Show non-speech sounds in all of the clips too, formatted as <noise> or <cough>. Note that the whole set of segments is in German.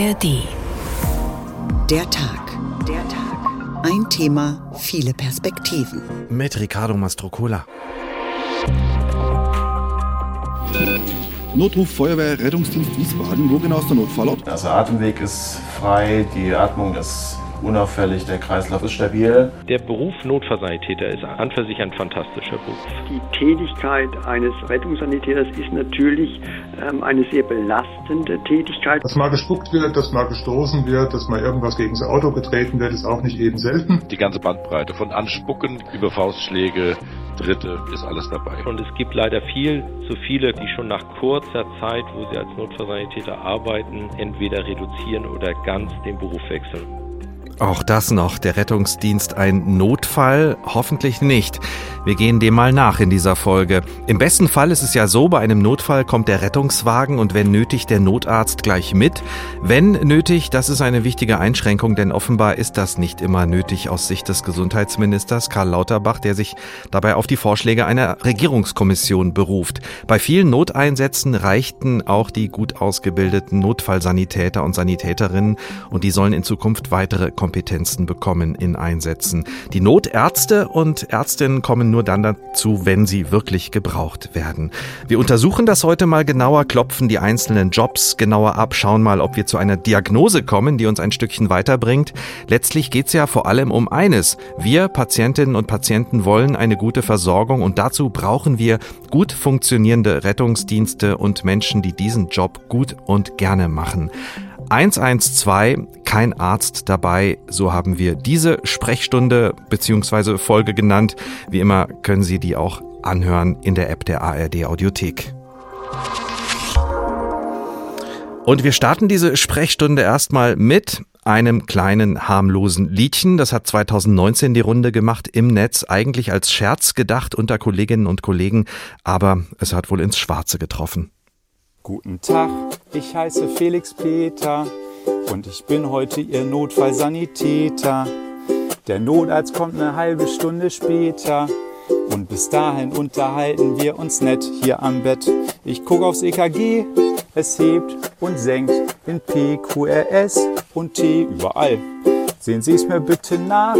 ARD. Der Tag. Der Tag. Ein Thema, viele Perspektiven. Mit Ricardo Mastrocola. Notruf Feuerwehr Rettungsdienst Wiesbaden. Wo genau ist der Notfallort? Also Atemweg ist frei, die Atmung ist unauffällig, der Kreislauf ist stabil. Der Beruf Notfallsanitäter ist an für sich ein fantastischer Beruf. Die Tätigkeit eines Rettungssanitäters ist natürlich ähm, eine sehr belastende Tätigkeit. Dass mal gespuckt wird, dass mal gestoßen wird, dass mal irgendwas gegen das Auto getreten wird, ist auch nicht eben selten. Die ganze Bandbreite von Anspucken über Faustschläge, Dritte ist alles dabei. Und es gibt leider viel zu viele, die schon nach kurzer Zeit, wo sie als Notfallsanitäter arbeiten, entweder reduzieren oder ganz den Beruf wechseln. Auch das noch, der Rettungsdienst ein Notfall? Hoffentlich nicht. Wir gehen dem mal nach in dieser Folge. Im besten Fall ist es ja so, bei einem Notfall kommt der Rettungswagen und wenn nötig der Notarzt gleich mit. Wenn nötig, das ist eine wichtige Einschränkung, denn offenbar ist das nicht immer nötig aus Sicht des Gesundheitsministers Karl Lauterbach, der sich dabei auf die Vorschläge einer Regierungskommission beruft. Bei vielen Noteinsätzen reichten auch die gut ausgebildeten Notfallsanitäter und Sanitäterinnen und die sollen in Zukunft weitere bekommen in Einsätzen. Die Notärzte und Ärztinnen kommen nur dann dazu, wenn sie wirklich gebraucht werden. Wir untersuchen das heute mal genauer, klopfen die einzelnen Jobs genauer ab, schauen mal, ob wir zu einer Diagnose kommen, die uns ein Stückchen weiterbringt. Letztlich geht es ja vor allem um eines. Wir Patientinnen und Patienten wollen eine gute Versorgung und dazu brauchen wir gut funktionierende Rettungsdienste und Menschen, die diesen Job gut und gerne machen. 112, kein Arzt dabei, so haben wir diese Sprechstunde bzw. Folge genannt. Wie immer können Sie die auch anhören in der App der ARD Audiothek. Und wir starten diese Sprechstunde erstmal mit einem kleinen harmlosen Liedchen. Das hat 2019 die Runde gemacht im Netz, eigentlich als Scherz gedacht unter Kolleginnen und Kollegen, aber es hat wohl ins Schwarze getroffen. Guten Tag, ich heiße Felix Peter und ich bin heute Ihr Notfallsanitäter. Der Notarzt kommt eine halbe Stunde später und bis dahin unterhalten wir uns nett hier am Bett. Ich gucke aufs EKG, es hebt und senkt in P, Q, R, S und T überall. Sehen Sie es mir bitte nach,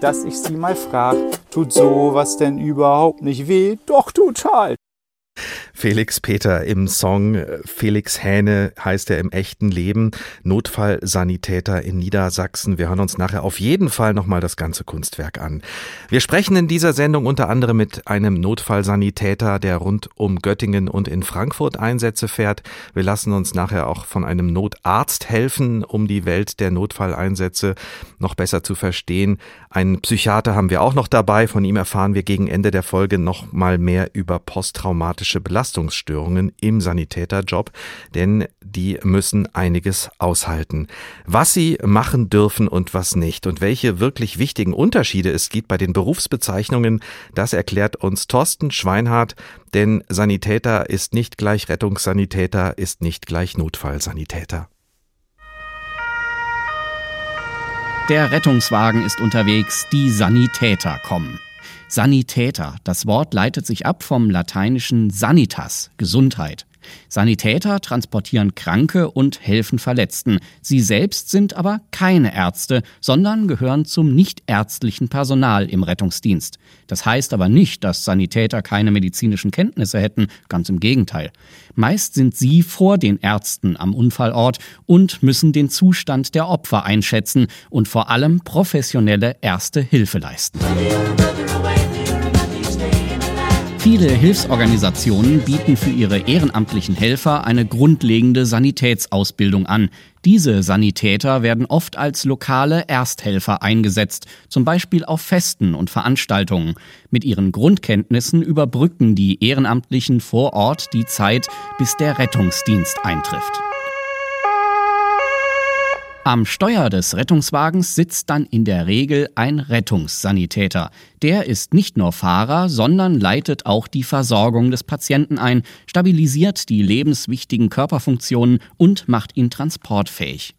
dass ich Sie mal frag. Tut sowas denn überhaupt nicht weh? Doch total. Felix Peter im Song äh, Felix Hähne heißt er im echten Leben, Notfallsanitäter in Niedersachsen. Wir hören uns nachher auf jeden Fall nochmal das ganze Kunstwerk an. Wir sprechen in dieser Sendung unter anderem mit einem Notfallsanitäter, der rund um Göttingen und in Frankfurt Einsätze fährt. Wir lassen uns nachher auch von einem Notarzt helfen, um die Welt der Notfalleinsätze noch besser zu verstehen. Einen Psychiater haben wir auch noch dabei. Von ihm erfahren wir gegen Ende der Folge noch mal mehr über posttraumatische Belastung Belastungsstörungen im Sanitäterjob, denn die müssen einiges aushalten. Was sie machen dürfen und was nicht und welche wirklich wichtigen Unterschiede es gibt bei den Berufsbezeichnungen, das erklärt uns Thorsten Schweinhardt, denn Sanitäter ist nicht gleich Rettungssanitäter, ist nicht gleich Notfallsanitäter. Der Rettungswagen ist unterwegs, die Sanitäter kommen. Sanitäter. Das Wort leitet sich ab vom lateinischen sanitas, Gesundheit. Sanitäter transportieren Kranke und helfen Verletzten. Sie selbst sind aber keine Ärzte, sondern gehören zum nichtärztlichen Personal im Rettungsdienst. Das heißt aber nicht, dass Sanitäter keine medizinischen Kenntnisse hätten, ganz im Gegenteil. Meist sind sie vor den Ärzten am Unfallort und müssen den Zustand der Opfer einschätzen und vor allem professionelle erste Hilfe leisten. Viele Hilfsorganisationen bieten für ihre ehrenamtlichen Helfer eine grundlegende Sanitätsausbildung an. Diese Sanitäter werden oft als lokale Ersthelfer eingesetzt, zum Beispiel auf Festen und Veranstaltungen. Mit ihren Grundkenntnissen überbrücken die Ehrenamtlichen vor Ort die Zeit, bis der Rettungsdienst eintrifft. Am Steuer des Rettungswagens sitzt dann in der Regel ein Rettungssanitäter. Der ist nicht nur Fahrer, sondern leitet auch die Versorgung des Patienten ein, stabilisiert die lebenswichtigen Körperfunktionen und macht ihn transportfähig.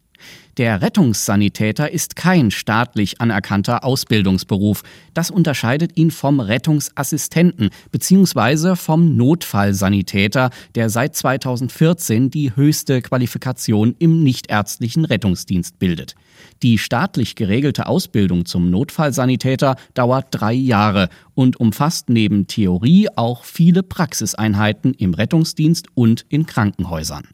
Der Rettungssanitäter ist kein staatlich anerkannter Ausbildungsberuf. Das unterscheidet ihn vom Rettungsassistenten bzw. vom Notfallsanitäter, der seit 2014 die höchste Qualifikation im nichtärztlichen Rettungsdienst bildet. Die staatlich geregelte Ausbildung zum Notfallsanitäter dauert drei Jahre und umfasst neben Theorie auch viele Praxiseinheiten im Rettungsdienst und in Krankenhäusern.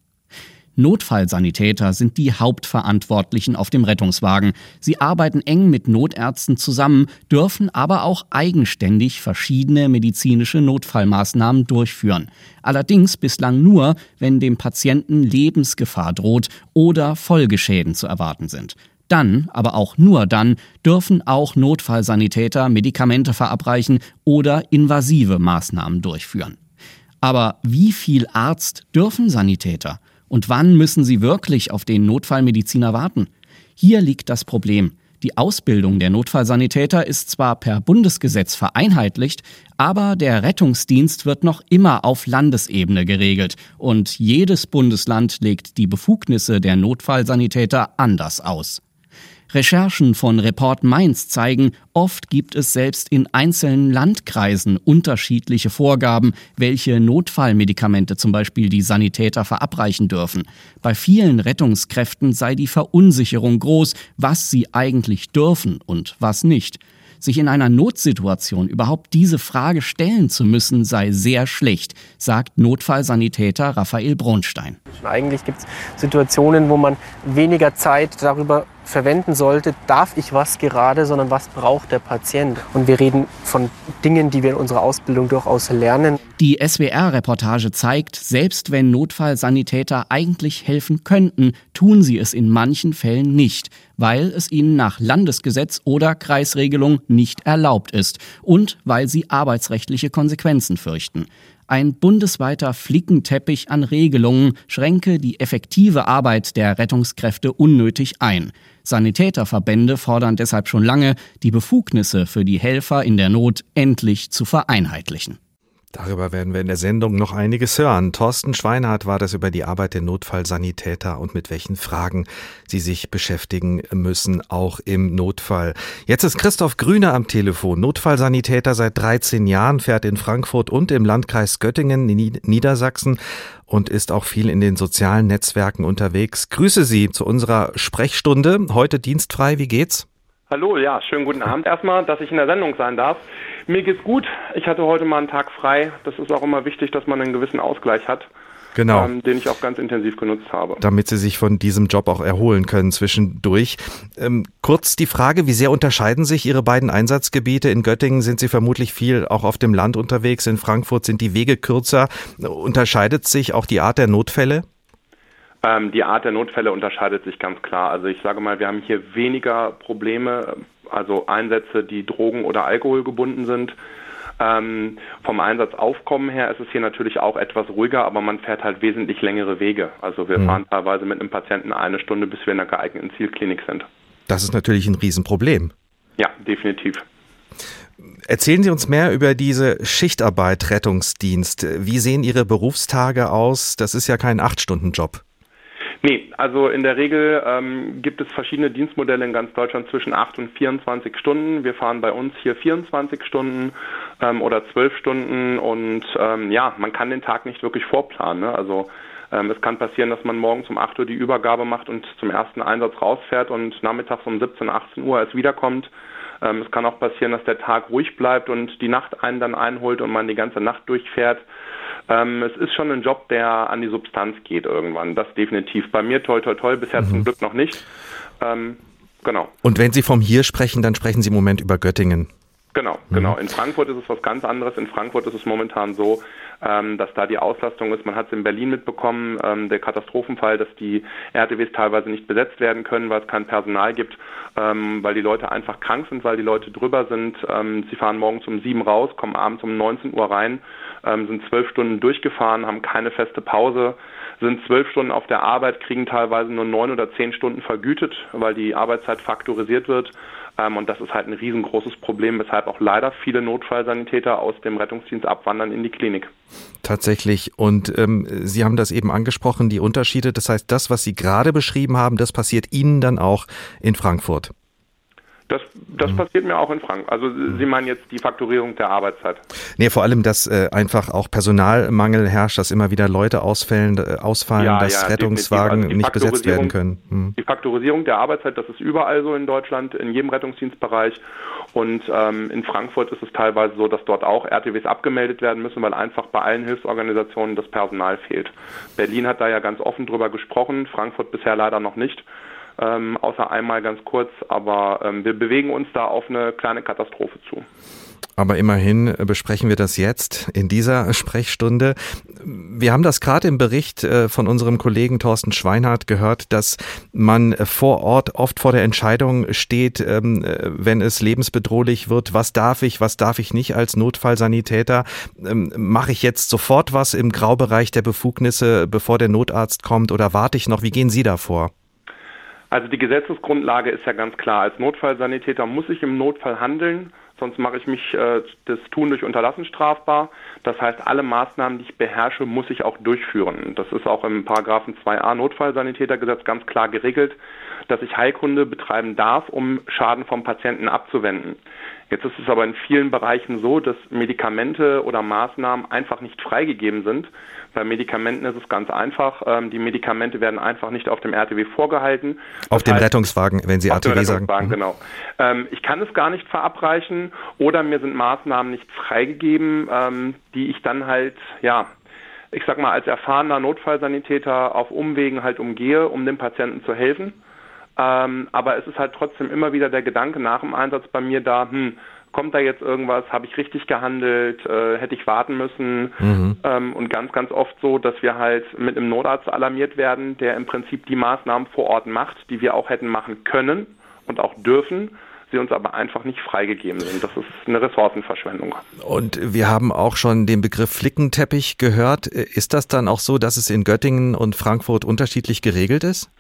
Notfallsanitäter sind die Hauptverantwortlichen auf dem Rettungswagen. Sie arbeiten eng mit Notärzten zusammen, dürfen aber auch eigenständig verschiedene medizinische Notfallmaßnahmen durchführen. Allerdings bislang nur, wenn dem Patienten Lebensgefahr droht oder Folgeschäden zu erwarten sind. Dann, aber auch nur dann, dürfen auch Notfallsanitäter Medikamente verabreichen oder invasive Maßnahmen durchführen. Aber wie viel Arzt dürfen Sanitäter? Und wann müssen sie wirklich auf den Notfallmediziner warten? Hier liegt das Problem. Die Ausbildung der Notfallsanitäter ist zwar per Bundesgesetz vereinheitlicht, aber der Rettungsdienst wird noch immer auf Landesebene geregelt und jedes Bundesland legt die Befugnisse der Notfallsanitäter anders aus. Recherchen von Report Mainz zeigen, oft gibt es selbst in einzelnen Landkreisen unterschiedliche Vorgaben, welche Notfallmedikamente zum Beispiel die Sanitäter verabreichen dürfen. Bei vielen Rettungskräften sei die Verunsicherung groß, was sie eigentlich dürfen und was nicht. Sich in einer Notsituation überhaupt diese Frage stellen zu müssen, sei sehr schlecht, sagt Notfallsanitäter Raphael Bronstein. Eigentlich gibt es Situationen, wo man weniger Zeit darüber verwenden sollte, darf ich was gerade, sondern was braucht der Patient. Und wir reden von Dingen, die wir in unserer Ausbildung durchaus lernen. Die SWR-Reportage zeigt, selbst wenn Notfallsanitäter eigentlich helfen könnten, tun sie es in manchen Fällen nicht, weil es ihnen nach Landesgesetz oder Kreisregelung nicht erlaubt ist und weil sie arbeitsrechtliche Konsequenzen fürchten. Ein bundesweiter Flickenteppich an Regelungen schränke die effektive Arbeit der Rettungskräfte unnötig ein. Sanitäterverbände fordern deshalb schon lange, die Befugnisse für die Helfer in der Not endlich zu vereinheitlichen. Darüber werden wir in der Sendung noch einiges hören. Thorsten Schweinhardt war das über die Arbeit der Notfallsanitäter und mit welchen Fragen sie sich beschäftigen müssen, auch im Notfall. Jetzt ist Christoph Grüner am Telefon. Notfallsanitäter seit 13 Jahren, fährt in Frankfurt und im Landkreis Göttingen in Niedersachsen und ist auch viel in den sozialen Netzwerken unterwegs. Grüße Sie zu unserer Sprechstunde. Heute dienstfrei. Wie geht's? Hallo, ja, schönen guten Abend erstmal, dass ich in der Sendung sein darf. Mir geht's gut. Ich hatte heute mal einen Tag frei. Das ist auch immer wichtig, dass man einen gewissen Ausgleich hat. Genau. Ähm, den ich auch ganz intensiv genutzt habe. Damit Sie sich von diesem Job auch erholen können zwischendurch. Ähm, kurz die Frage, wie sehr unterscheiden sich Ihre beiden Einsatzgebiete? In Göttingen sind Sie vermutlich viel auch auf dem Land unterwegs. In Frankfurt sind die Wege kürzer. Unterscheidet sich auch die Art der Notfälle? Ähm, die Art der Notfälle unterscheidet sich ganz klar. Also ich sage mal, wir haben hier weniger Probleme, also Einsätze, die Drogen- oder Alkohol gebunden sind. Ähm, vom Einsatzaufkommen her ist es hier natürlich auch etwas ruhiger, aber man fährt halt wesentlich längere Wege. Also wir mhm. fahren teilweise mit einem Patienten eine Stunde, bis wir in einer geeigneten Zielklinik sind. Das ist natürlich ein Riesenproblem. Ja, definitiv. Erzählen Sie uns mehr über diese Schichtarbeit Rettungsdienst. Wie sehen Ihre Berufstage aus? Das ist ja kein Acht-Stunden-Job. Nee, also in der Regel ähm, gibt es verschiedene Dienstmodelle in ganz Deutschland zwischen 8 und 24 Stunden. Wir fahren bei uns hier 24 Stunden ähm, oder 12 Stunden und ähm, ja, man kann den Tag nicht wirklich vorplanen. Ne? Also ähm, es kann passieren, dass man morgens um 8 Uhr die Übergabe macht und zum ersten Einsatz rausfährt und nachmittags um 17, 18 Uhr erst wiederkommt. Ähm, es kann auch passieren, dass der Tag ruhig bleibt und die Nacht einen dann einholt und man die ganze Nacht durchfährt. Ähm, es ist schon ein Job, der an die Substanz geht irgendwann. Das definitiv. Bei mir toi toi toi, bisher mhm. zum Glück noch nicht. Ähm, genau. Und wenn Sie vom Hier sprechen, dann sprechen Sie im Moment über Göttingen. Genau, mhm. genau. In Frankfurt ist es was ganz anderes. In Frankfurt ist es momentan so, ähm, dass da die Auslastung ist. Man hat es in Berlin mitbekommen, ähm, der Katastrophenfall, dass die RTWs teilweise nicht besetzt werden können, weil es kein Personal gibt, ähm, weil die Leute einfach krank sind, weil die Leute drüber sind. Sie fahren morgens um sieben raus, kommen abends um 19 Uhr rein sind zwölf Stunden durchgefahren, haben keine feste Pause. sind zwölf Stunden auf der Arbeit, kriegen teilweise nur neun oder zehn Stunden vergütet, weil die Arbeitszeit faktorisiert wird. Ähm, und das ist halt ein riesengroßes Problem, weshalb auch leider viele Notfallsanitäter aus dem Rettungsdienst abwandern in die Klinik. Tatsächlich. Und ähm, Sie haben das eben angesprochen, die Unterschiede. Das heißt, das, was Sie gerade beschrieben haben, das passiert Ihnen dann auch in Frankfurt. Das, das mhm. passiert mir auch in Frankfurt. Also Sie meinen jetzt die Faktorierung der Arbeitszeit? Nee, vor allem, dass äh, einfach auch Personalmangel herrscht, dass immer wieder Leute ausfällen, äh, ausfallen, ja, dass ja, Rettungswagen also nicht besetzt werden können. Mhm. Die Faktorisierung der Arbeitszeit, das ist überall so in Deutschland, in jedem Rettungsdienstbereich. Und ähm, in Frankfurt ist es teilweise so, dass dort auch RTWs abgemeldet werden müssen, weil einfach bei allen Hilfsorganisationen das Personal fehlt. Berlin hat da ja ganz offen drüber gesprochen, Frankfurt bisher leider noch nicht ähm, außer einmal ganz kurz, aber ähm, wir bewegen uns da auf eine kleine Katastrophe zu. Aber immerhin besprechen wir das jetzt in dieser Sprechstunde. Wir haben das gerade im Bericht äh, von unserem Kollegen Thorsten Schweinhardt gehört, dass man vor Ort oft vor der Entscheidung steht, ähm, wenn es lebensbedrohlich wird, was darf ich, was darf ich nicht als Notfallsanitäter? Ähm, mache ich jetzt sofort was im Graubereich der Befugnisse, bevor der Notarzt kommt oder warte ich noch? Wie gehen Sie da vor? Also die Gesetzesgrundlage ist ja ganz klar. Als Notfallsanitäter muss ich im Notfall handeln, sonst mache ich mich äh, das Tun durch Unterlassen strafbar. Das heißt, alle Maßnahmen, die ich beherrsche, muss ich auch durchführen. Das ist auch im Paragraphen 2a Notfallsanitätergesetz ganz klar geregelt, dass ich Heilkunde betreiben darf, um Schaden vom Patienten abzuwenden. Jetzt ist es aber in vielen Bereichen so, dass Medikamente oder Maßnahmen einfach nicht freigegeben sind. Bei Medikamenten ist es ganz einfach. Ähm, die Medikamente werden einfach nicht auf dem RTW vorgehalten. Auf dem Rettungswagen, wenn Sie RTW sagen. Mhm. Genau. Ähm, ich kann es gar nicht verabreichen oder mir sind Maßnahmen nicht freigegeben, ähm, die ich dann halt, ja, ich sag mal, als erfahrener Notfallsanitäter auf Umwegen halt umgehe, um dem Patienten zu helfen. Ähm, aber es ist halt trotzdem immer wieder der Gedanke nach dem Einsatz bei mir da, hm, kommt da jetzt irgendwas, habe ich richtig gehandelt, äh, hätte ich warten müssen mhm. ähm, und ganz, ganz oft so, dass wir halt mit einem Notarzt alarmiert werden, der im Prinzip die Maßnahmen vor Ort macht, die wir auch hätten machen können und auch dürfen sie uns aber einfach nicht freigegeben sind. Das ist eine Ressourcenverschwendung. Und wir haben auch schon den Begriff Flickenteppich gehört. Ist das dann auch so, dass es in Göttingen und Frankfurt unterschiedlich geregelt ist?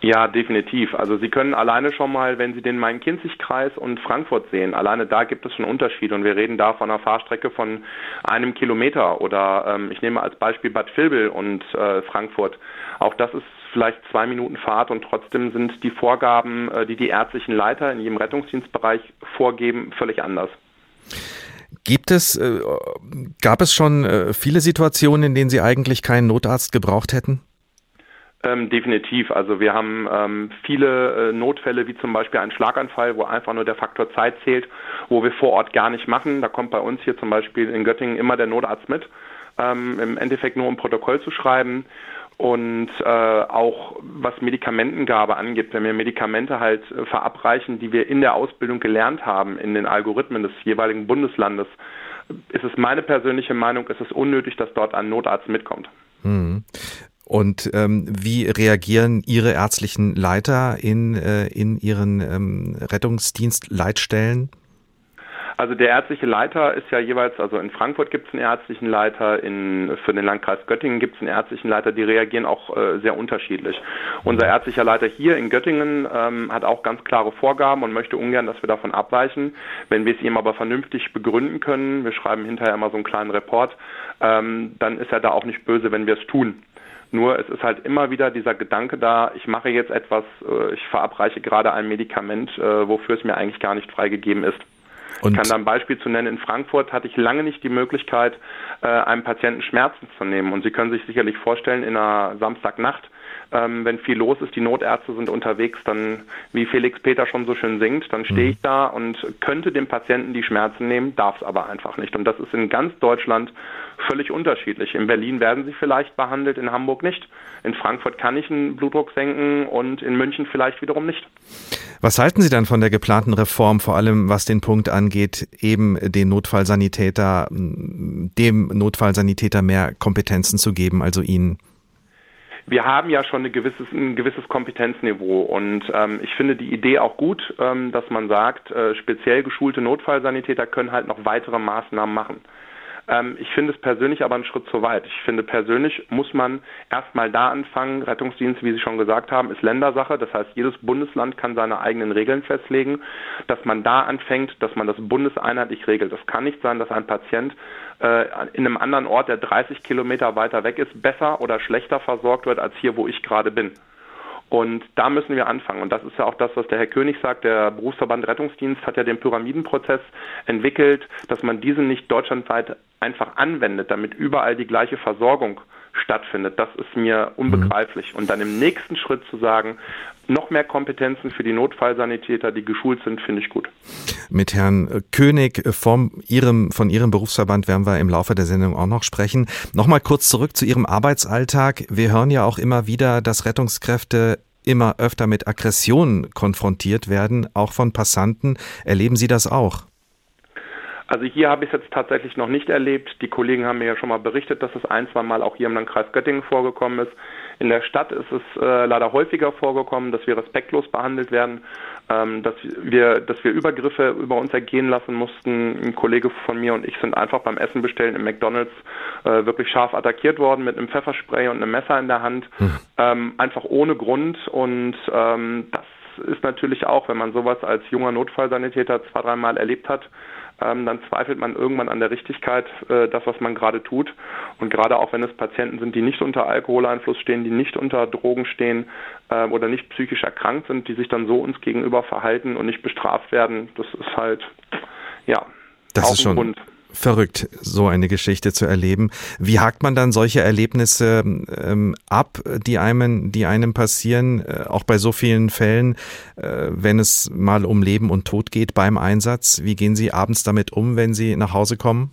Ja, definitiv. Also Sie können alleine schon mal, wenn Sie den Main-Kinzig-Kreis und Frankfurt sehen, alleine da gibt es schon Unterschiede und wir reden da von einer Fahrstrecke von einem Kilometer oder ähm, ich nehme als Beispiel Bad Vilbel und äh, Frankfurt. Auch das ist vielleicht zwei Minuten Fahrt und trotzdem sind die Vorgaben, äh, die die ärztlichen Leiter in jedem Rettungsdienstbereich vorgeben, völlig anders. Gibt es, äh, gab es schon äh, viele Situationen, in denen Sie eigentlich keinen Notarzt gebraucht hätten? Ähm, definitiv. Also wir haben ähm, viele äh, Notfälle, wie zum Beispiel einen Schlaganfall, wo einfach nur der Faktor Zeit zählt, wo wir vor Ort gar nicht machen. Da kommt bei uns hier zum Beispiel in Göttingen immer der Notarzt mit, ähm, im Endeffekt nur um Protokoll zu schreiben. Und äh, auch was Medikamentengabe angeht, wenn wir Medikamente halt äh, verabreichen, die wir in der Ausbildung gelernt haben, in den Algorithmen des jeweiligen Bundeslandes, ist es meine persönliche Meinung, ist es unnötig, dass dort ein Notarzt mitkommt. Mhm. Und ähm, wie reagieren Ihre ärztlichen Leiter in, äh, in Ihren ähm, Rettungsdienstleitstellen? Also der ärztliche Leiter ist ja jeweils, also in Frankfurt gibt es einen ärztlichen Leiter, in, für den Landkreis Göttingen gibt es einen ärztlichen Leiter, die reagieren auch äh, sehr unterschiedlich. Unser ärztlicher Leiter hier in Göttingen ähm, hat auch ganz klare Vorgaben und möchte ungern, dass wir davon abweichen. Wenn wir es ihm aber vernünftig begründen können, wir schreiben hinterher immer so einen kleinen Report, ähm, dann ist er da auch nicht böse, wenn wir es tun. Nur es ist halt immer wieder dieser Gedanke da, ich mache jetzt etwas, äh, ich verabreiche gerade ein Medikament, äh, wofür es mir eigentlich gar nicht freigegeben ist. Und ich kann da ein Beispiel zu nennen. In Frankfurt hatte ich lange nicht die Möglichkeit, äh, einem Patienten Schmerzen zu nehmen. Und Sie können sich sicherlich vorstellen, in einer Samstagnacht ähm, wenn viel los ist, die Notärzte sind unterwegs, dann, wie Felix Peter schon so schön singt, dann stehe mhm. ich da und könnte dem Patienten die Schmerzen nehmen, darf es aber einfach nicht. Und das ist in ganz Deutschland völlig unterschiedlich. In Berlin werden sie vielleicht behandelt, in Hamburg nicht. In Frankfurt kann ich einen Blutdruck senken und in München vielleicht wiederum nicht. Was halten Sie dann von der geplanten Reform, vor allem was den Punkt angeht, eben den Notfallsanitäter, dem Notfallsanitäter mehr Kompetenzen zu geben, also Ihnen? Wir haben ja schon ein gewisses, ein gewisses Kompetenzniveau und ähm, ich finde die Idee auch gut, ähm, dass man sagt, äh, speziell geschulte Notfallsanitäter können halt noch weitere Maßnahmen machen. Ähm, ich finde es persönlich aber einen Schritt zu weit. Ich finde persönlich muss man erstmal da anfangen. Rettungsdienst, wie Sie schon gesagt haben, ist Ländersache. Das heißt, jedes Bundesland kann seine eigenen Regeln festlegen. Dass man da anfängt, dass man das bundeseinheitlich regelt. Das kann nicht sein, dass ein Patient äh, in einem anderen Ort, der 30 Kilometer weiter weg ist, besser oder schlechter versorgt wird als hier, wo ich gerade bin. Und da müssen wir anfangen. Und das ist ja auch das, was der Herr König sagt. Der Berufsverband Rettungsdienst hat ja den Pyramidenprozess entwickelt, dass man diesen nicht deutschlandweit einfach anwendet, damit überall die gleiche Versorgung stattfindet. Das ist mir unbegreiflich. Und dann im nächsten Schritt zu sagen, noch mehr Kompetenzen für die Notfallsanitäter, die geschult sind, finde ich gut. Mit Herrn König vom Ihrem, von Ihrem Berufsverband werden wir im Laufe der Sendung auch noch sprechen. Nochmal kurz zurück zu Ihrem Arbeitsalltag. Wir hören ja auch immer wieder, dass Rettungskräfte immer öfter mit Aggressionen konfrontiert werden, auch von Passanten. Erleben Sie das auch? Also hier habe ich es jetzt tatsächlich noch nicht erlebt. Die Kollegen haben mir ja schon mal berichtet, dass es ein, zwei Mal auch hier im Landkreis Göttingen vorgekommen ist. In der Stadt ist es äh, leider häufiger vorgekommen, dass wir respektlos behandelt werden, ähm, dass wir, dass wir Übergriffe über uns ergehen lassen mussten. Ein Kollege von mir und ich sind einfach beim Essen bestellen im McDonalds äh, wirklich scharf attackiert worden mit einem Pfefferspray und einem Messer in der Hand, hm. ähm, einfach ohne Grund. Und ähm, das ist natürlich auch, wenn man sowas als junger Notfallsanitäter zwei, dreimal erlebt hat, ähm, dann zweifelt man irgendwann an der Richtigkeit, äh, das, was man gerade tut. Und gerade auch wenn es Patienten sind, die nicht unter Alkoholeinfluss stehen, die nicht unter Drogen stehen äh, oder nicht psychisch erkrankt sind, die sich dann so uns gegenüber verhalten und nicht bestraft werden, das ist halt, ja, das ist schon Grund verrückt, so eine Geschichte zu erleben. Wie hakt man dann solche Erlebnisse ähm, ab, die einem, die einem passieren, äh, auch bei so vielen Fällen, äh, wenn es mal um Leben und Tod geht beim Einsatz? Wie gehen Sie abends damit um, wenn Sie nach Hause kommen?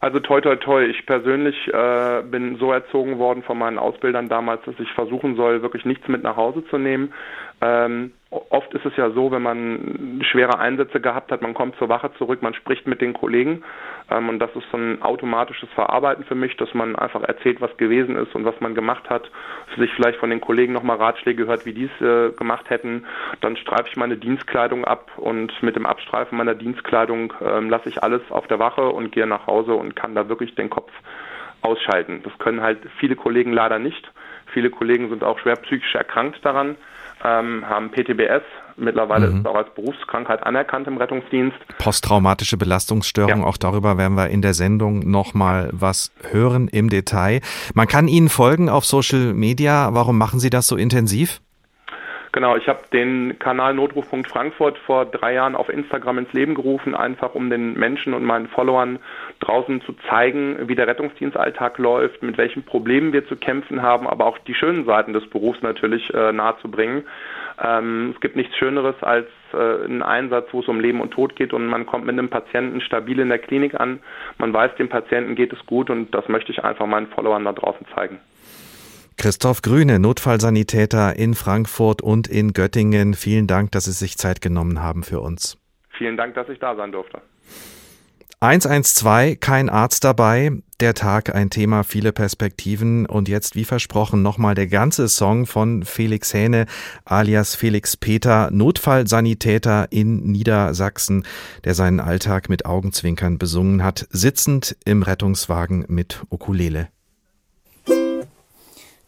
Also toi toi toi. Ich persönlich äh, bin so erzogen worden von meinen Ausbildern damals, dass ich versuchen soll, wirklich nichts mit nach Hause zu nehmen. Ähm, oft ist es ja so, wenn man schwere Einsätze gehabt hat, man kommt zur Wache zurück, man spricht mit den Kollegen ähm, und das ist so ein automatisches Verarbeiten für mich, dass man einfach erzählt, was gewesen ist und was man gemacht hat, sich vielleicht von den Kollegen nochmal Ratschläge hört, wie die es äh, gemacht hätten. Dann streife ich meine Dienstkleidung ab und mit dem Abstreifen meiner Dienstkleidung ähm, lasse ich alles auf der Wache und gehe nach Hause und kann da wirklich den Kopf ausschalten. Das können halt viele Kollegen leider nicht. Viele Kollegen sind auch schwer psychisch erkrankt daran ähm, haben PTBS. Mittlerweile mhm. ist es auch als Berufskrankheit anerkannt im Rettungsdienst. Posttraumatische Belastungsstörung, ja. auch darüber werden wir in der Sendung nochmal was hören im Detail. Man kann Ihnen folgen auf Social Media. Warum machen Sie das so intensiv? Genau, ich habe den Kanal Notrufpunkt Frankfurt vor drei Jahren auf Instagram ins Leben gerufen, einfach um den Menschen und meinen Followern draußen zu zeigen, wie der Rettungsdienstalltag läuft, mit welchen Problemen wir zu kämpfen haben, aber auch die schönen Seiten des Berufs natürlich äh, nahezubringen. Ähm, es gibt nichts Schöneres als äh, einen Einsatz, wo es um Leben und Tod geht und man kommt mit einem Patienten stabil in der Klinik an. Man weiß, dem Patienten geht es gut und das möchte ich einfach meinen Followern da draußen zeigen. Christoph Grüne, Notfallsanitäter in Frankfurt und in Göttingen. Vielen Dank, dass Sie sich Zeit genommen haben für uns. Vielen Dank, dass ich da sein durfte. 112, kein Arzt dabei. Der Tag, ein Thema, viele Perspektiven. Und jetzt, wie versprochen, nochmal der ganze Song von Felix Hähne alias Felix Peter, Notfallsanitäter in Niedersachsen, der seinen Alltag mit Augenzwinkern besungen hat, sitzend im Rettungswagen mit Ukulele.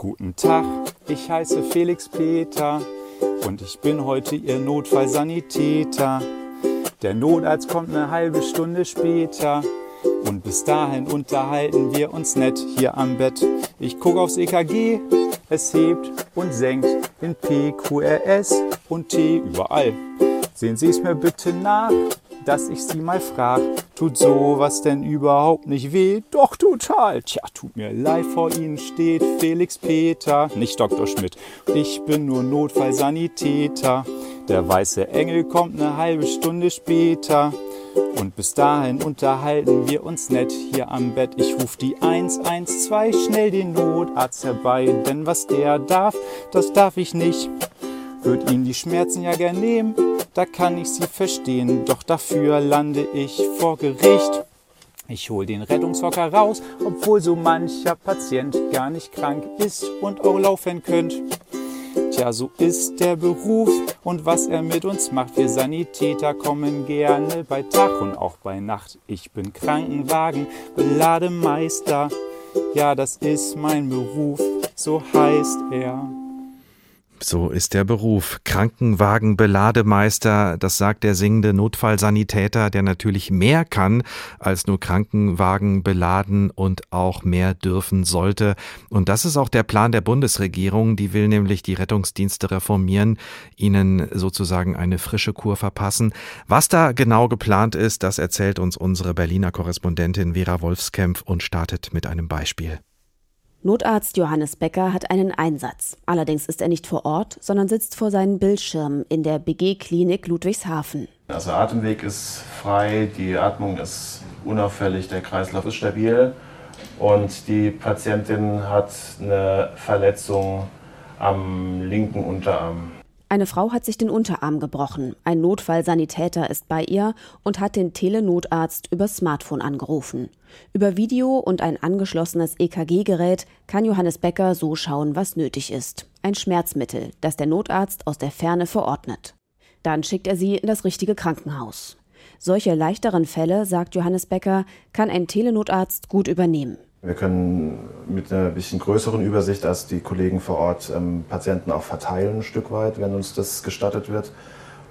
Guten Tag, ich heiße Felix Peter und ich bin heute Ihr Notfallsanitäter. Der Notarzt kommt eine halbe Stunde später und bis dahin unterhalten wir uns nett hier am Bett. Ich guck aufs EKG, es hebt und senkt in P, Q, R, S und T überall. Sehen Sie es mir bitte nach dass ich sie mal frag, tut sowas denn überhaupt nicht weh? Doch total. Tja, tut mir leid, vor Ihnen steht Felix Peter, nicht Dr. Schmidt. Ich bin nur Notfallsanitäter. Der weiße Engel kommt eine halbe Stunde später. Und bis dahin unterhalten wir uns nett hier am Bett. Ich ruf die 112 schnell den Notarzt herbei, denn was der darf, das darf ich nicht. Würd ihm die Schmerzen ja gern nehmen, da kann ich sie verstehen, doch dafür lande ich vor Gericht. Ich hol den Rettungshocker raus, obwohl so mancher Patient gar nicht krank ist und auch laufen könnt. Tja, so ist der Beruf und was er mit uns macht. Wir Sanitäter kommen gerne bei Tag und auch bei Nacht. Ich bin Krankenwagen, Belademeister. Ja, das ist mein Beruf, so heißt er. So ist der Beruf. Krankenwagen-Belademeister, das sagt der singende Notfallsanitäter, der natürlich mehr kann als nur Krankenwagen beladen und auch mehr dürfen sollte. Und das ist auch der Plan der Bundesregierung. Die will nämlich die Rettungsdienste reformieren, ihnen sozusagen eine frische Kur verpassen. Was da genau geplant ist, das erzählt uns unsere Berliner Korrespondentin Vera Wolfskämpf und startet mit einem Beispiel. Notarzt Johannes Becker hat einen Einsatz. Allerdings ist er nicht vor Ort, sondern sitzt vor seinen Bildschirmen in der BG-Klinik Ludwigshafen. Also Atemweg ist frei, die Atmung ist unauffällig, der Kreislauf ist stabil und die Patientin hat eine Verletzung am linken Unterarm. Eine Frau hat sich den Unterarm gebrochen. Ein Notfallsanitäter ist bei ihr und hat den Telenotarzt über Smartphone angerufen. Über Video und ein angeschlossenes EKG-Gerät kann Johannes Becker so schauen, was nötig ist. Ein Schmerzmittel, das der Notarzt aus der Ferne verordnet. Dann schickt er sie in das richtige Krankenhaus. Solche leichteren Fälle, sagt Johannes Becker, kann ein Telenotarzt gut übernehmen. Wir können mit einer bisschen größeren Übersicht als die Kollegen vor Ort ähm, Patienten auch verteilen ein Stück weit, wenn uns das gestattet wird.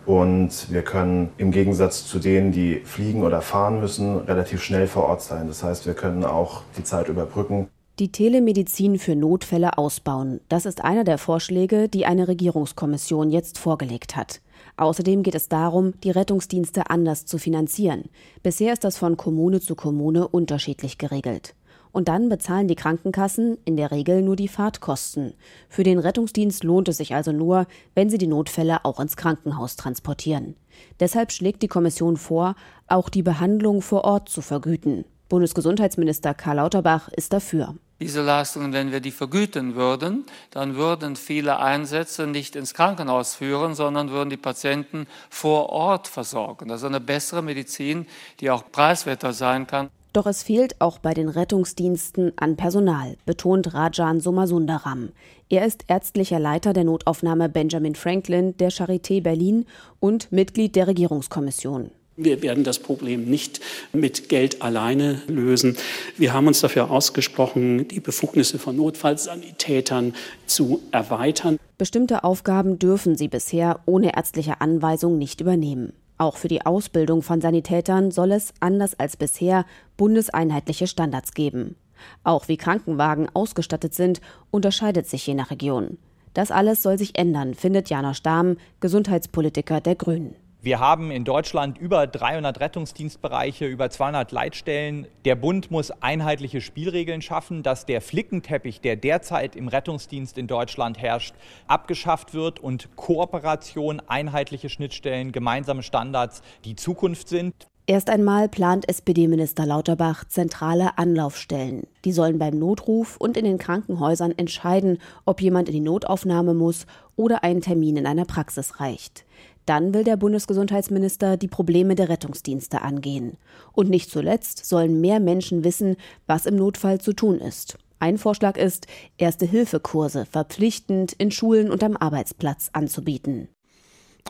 Und wir können im Gegensatz zu denen, die fliegen oder fahren müssen, relativ schnell vor Ort sein. Das heißt, wir können auch die Zeit überbrücken. Die Telemedizin für Notfälle ausbauen. Das ist einer der Vorschläge, die eine Regierungskommission jetzt vorgelegt hat. Außerdem geht es darum, die Rettungsdienste anders zu finanzieren. Bisher ist das von Kommune zu Kommune unterschiedlich geregelt. Und dann bezahlen die Krankenkassen in der Regel nur die Fahrtkosten. Für den Rettungsdienst lohnt es sich also nur, wenn sie die Notfälle auch ins Krankenhaus transportieren. Deshalb schlägt die Kommission vor, auch die Behandlung vor Ort zu vergüten. Bundesgesundheitsminister Karl Lauterbach ist dafür. Diese Leistungen, wenn wir die vergüten würden, dann würden viele Einsätze nicht ins Krankenhaus führen, sondern würden die Patienten vor Ort versorgen. Das ist eine bessere Medizin, die auch preiswerter sein kann. Doch es fehlt auch bei den Rettungsdiensten an Personal, betont Rajan Somasundaram. Er ist ärztlicher Leiter der Notaufnahme Benjamin Franklin der Charité Berlin und Mitglied der Regierungskommission. Wir werden das Problem nicht mit Geld alleine lösen. Wir haben uns dafür ausgesprochen, die Befugnisse von Notfallsanitätern zu erweitern. Bestimmte Aufgaben dürfen sie bisher ohne ärztliche Anweisung nicht übernehmen. Auch für die Ausbildung von Sanitätern soll es, anders als bisher, bundeseinheitliche Standards geben. Auch wie Krankenwagen ausgestattet sind, unterscheidet sich je nach Region. Das alles soll sich ändern, findet Janosch Dahm, Gesundheitspolitiker der Grünen. Wir haben in Deutschland über 300 Rettungsdienstbereiche, über 200 Leitstellen. Der Bund muss einheitliche Spielregeln schaffen, dass der Flickenteppich, der derzeit im Rettungsdienst in Deutschland herrscht, abgeschafft wird und Kooperation, einheitliche Schnittstellen, gemeinsame Standards die Zukunft sind. Erst einmal plant SPD-Minister Lauterbach zentrale Anlaufstellen. Die sollen beim Notruf und in den Krankenhäusern entscheiden, ob jemand in die Notaufnahme muss oder ein Termin in einer Praxis reicht. Dann will der Bundesgesundheitsminister die Probleme der Rettungsdienste angehen. Und nicht zuletzt sollen mehr Menschen wissen, was im Notfall zu tun ist. Ein Vorschlag ist, Erste-Hilfe-Kurse verpflichtend in Schulen und am Arbeitsplatz anzubieten.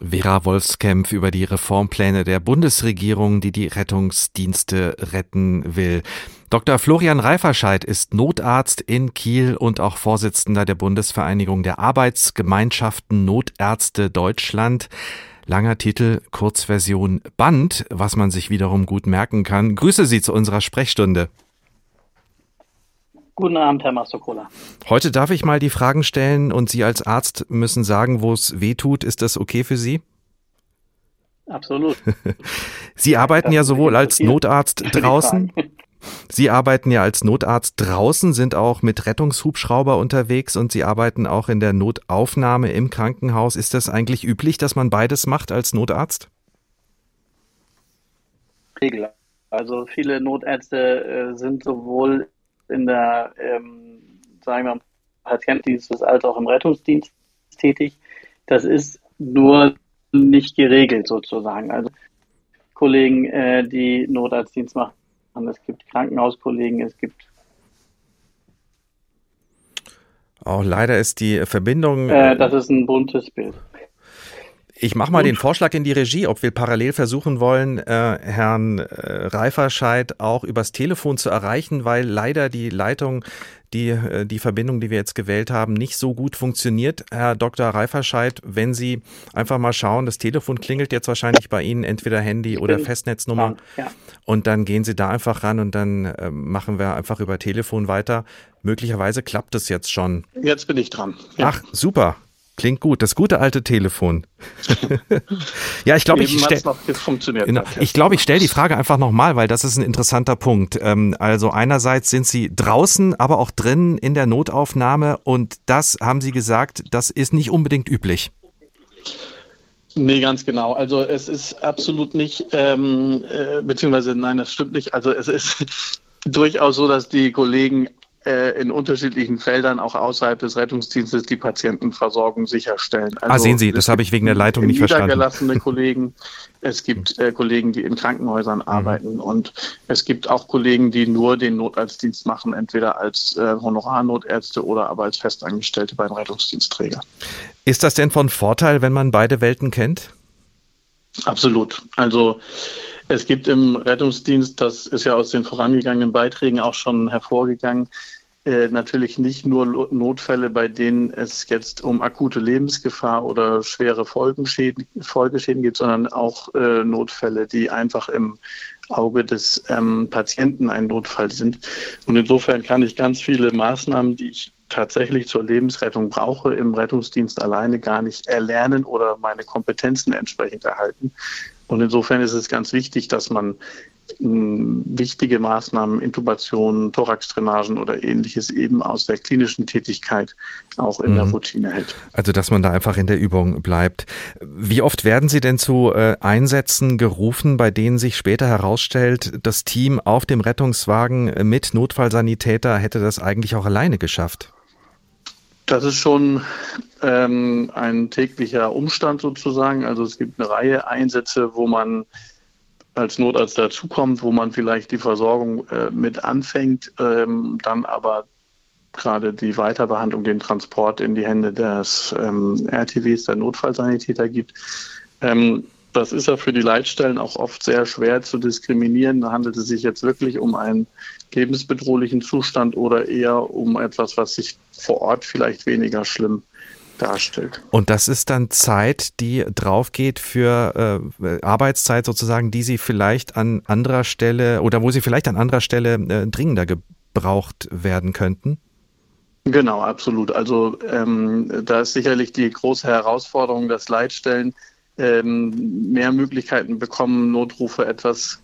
Vera Wolfskämpf über die Reformpläne der Bundesregierung, die die Rettungsdienste retten will. Dr. Florian Reiferscheid ist Notarzt in Kiel und auch Vorsitzender der Bundesvereinigung der Arbeitsgemeinschaften Notärzte Deutschland. Langer Titel, Kurzversion Band, was man sich wiederum gut merken kann. Grüße Sie zu unserer Sprechstunde. Guten Abend, Herr Mastokola. Heute darf ich mal die Fragen stellen und Sie als Arzt müssen sagen, wo es weh tut. Ist das okay für Sie? Absolut. <laughs> Sie arbeiten ja sowohl als Notarzt <laughs> draußen Sie arbeiten ja als Notarzt draußen, sind auch mit Rettungshubschrauber unterwegs und Sie arbeiten auch in der Notaufnahme im Krankenhaus. Ist das eigentlich üblich, dass man beides macht als Notarzt? Regel. Also viele Notärzte äh, sind sowohl in der, ähm, sagen wir, Patientendienst als auch im Rettungsdienst tätig. Das ist nur nicht geregelt sozusagen. Also Kollegen, äh, die Notarztdienst machen, es gibt Krankenhauskollegen, es gibt Oh, leider ist die Verbindung. Äh, das ist ein buntes Bild. Ich mache mal den Vorschlag in die Regie, ob wir parallel versuchen wollen, äh, Herrn äh, Reiferscheid auch übers Telefon zu erreichen, weil leider die Leitung, die, äh, die Verbindung, die wir jetzt gewählt haben, nicht so gut funktioniert. Herr Dr. Reiferscheid, wenn Sie einfach mal schauen, das Telefon klingelt jetzt wahrscheinlich bei Ihnen, entweder Handy oder Festnetznummer. Ja. Und dann gehen Sie da einfach ran und dann äh, machen wir einfach über Telefon weiter. Möglicherweise klappt es jetzt schon. Jetzt bin ich dran. Ja. Ach, super. Klingt gut, das gute alte Telefon. <laughs> ja, ich glaube, ich stelle genau, ich glaube, ich stelle die Frage einfach nochmal, weil das ist ein interessanter Punkt. Ähm, also einerseits sind Sie draußen, aber auch drinnen in der Notaufnahme und das haben Sie gesagt, das ist nicht unbedingt üblich. Nee, ganz genau. Also es ist absolut nicht, ähm, äh, beziehungsweise nein, das stimmt nicht. Also es ist <laughs> durchaus so, dass die Kollegen in unterschiedlichen Feldern auch außerhalb des Rettungsdienstes die Patientenversorgung sicherstellen. Ah, also, ah, sehen Sie, das habe ich wegen der Leitung nicht verstanden. Niedergelassene Kollegen, es gibt äh, Kollegen, die in Krankenhäusern mhm. arbeiten und es gibt auch Kollegen, die nur den Notarztdienst machen, entweder als äh, Honorarnotärzte oder aber als Festangestellte beim Rettungsdienstträger. Ist das denn von Vorteil, wenn man beide Welten kennt? Absolut. Also es gibt im Rettungsdienst, das ist ja aus den vorangegangenen Beiträgen auch schon hervorgegangen, äh, natürlich nicht nur Notfälle, bei denen es jetzt um akute Lebensgefahr oder schwere Folgenschäden, Folgeschäden geht, sondern auch äh, Notfälle, die einfach im Auge des ähm, Patienten ein Notfall sind. Und insofern kann ich ganz viele Maßnahmen, die ich tatsächlich zur Lebensrettung brauche, im Rettungsdienst alleine gar nicht erlernen oder meine Kompetenzen entsprechend erhalten. Und insofern ist es ganz wichtig, dass man wichtige Maßnahmen, Intubationen, Thoraxdrainagen oder ähnliches eben aus der klinischen Tätigkeit auch in mhm. der Routine hält. Also dass man da einfach in der Übung bleibt. Wie oft werden Sie denn zu äh, Einsätzen gerufen, bei denen sich später herausstellt, das Team auf dem Rettungswagen mit Notfallsanitäter hätte das eigentlich auch alleine geschafft? Das ist schon ähm, ein täglicher Umstand sozusagen. Also es gibt eine Reihe Einsätze, wo man als Notarzt dazukommt, wo man vielleicht die Versorgung äh, mit anfängt, ähm, dann aber gerade die Weiterbehandlung, den Transport in die Hände des ähm, RTWs, der Notfallsanitäter gibt. Ähm, das ist ja für die Leitstellen auch oft sehr schwer zu diskriminieren. Da handelt es sich jetzt wirklich um einen lebensbedrohlichen Zustand oder eher um etwas, was sich vor Ort vielleicht weniger schlimm darstellt. Und das ist dann Zeit, die draufgeht für äh, Arbeitszeit sozusagen, die Sie vielleicht an anderer Stelle oder wo Sie vielleicht an anderer Stelle äh, dringender gebraucht werden könnten? Genau, absolut. Also ähm, da ist sicherlich die große Herausforderung, dass Leitstellen ähm, mehr Möglichkeiten bekommen, Notrufe etwas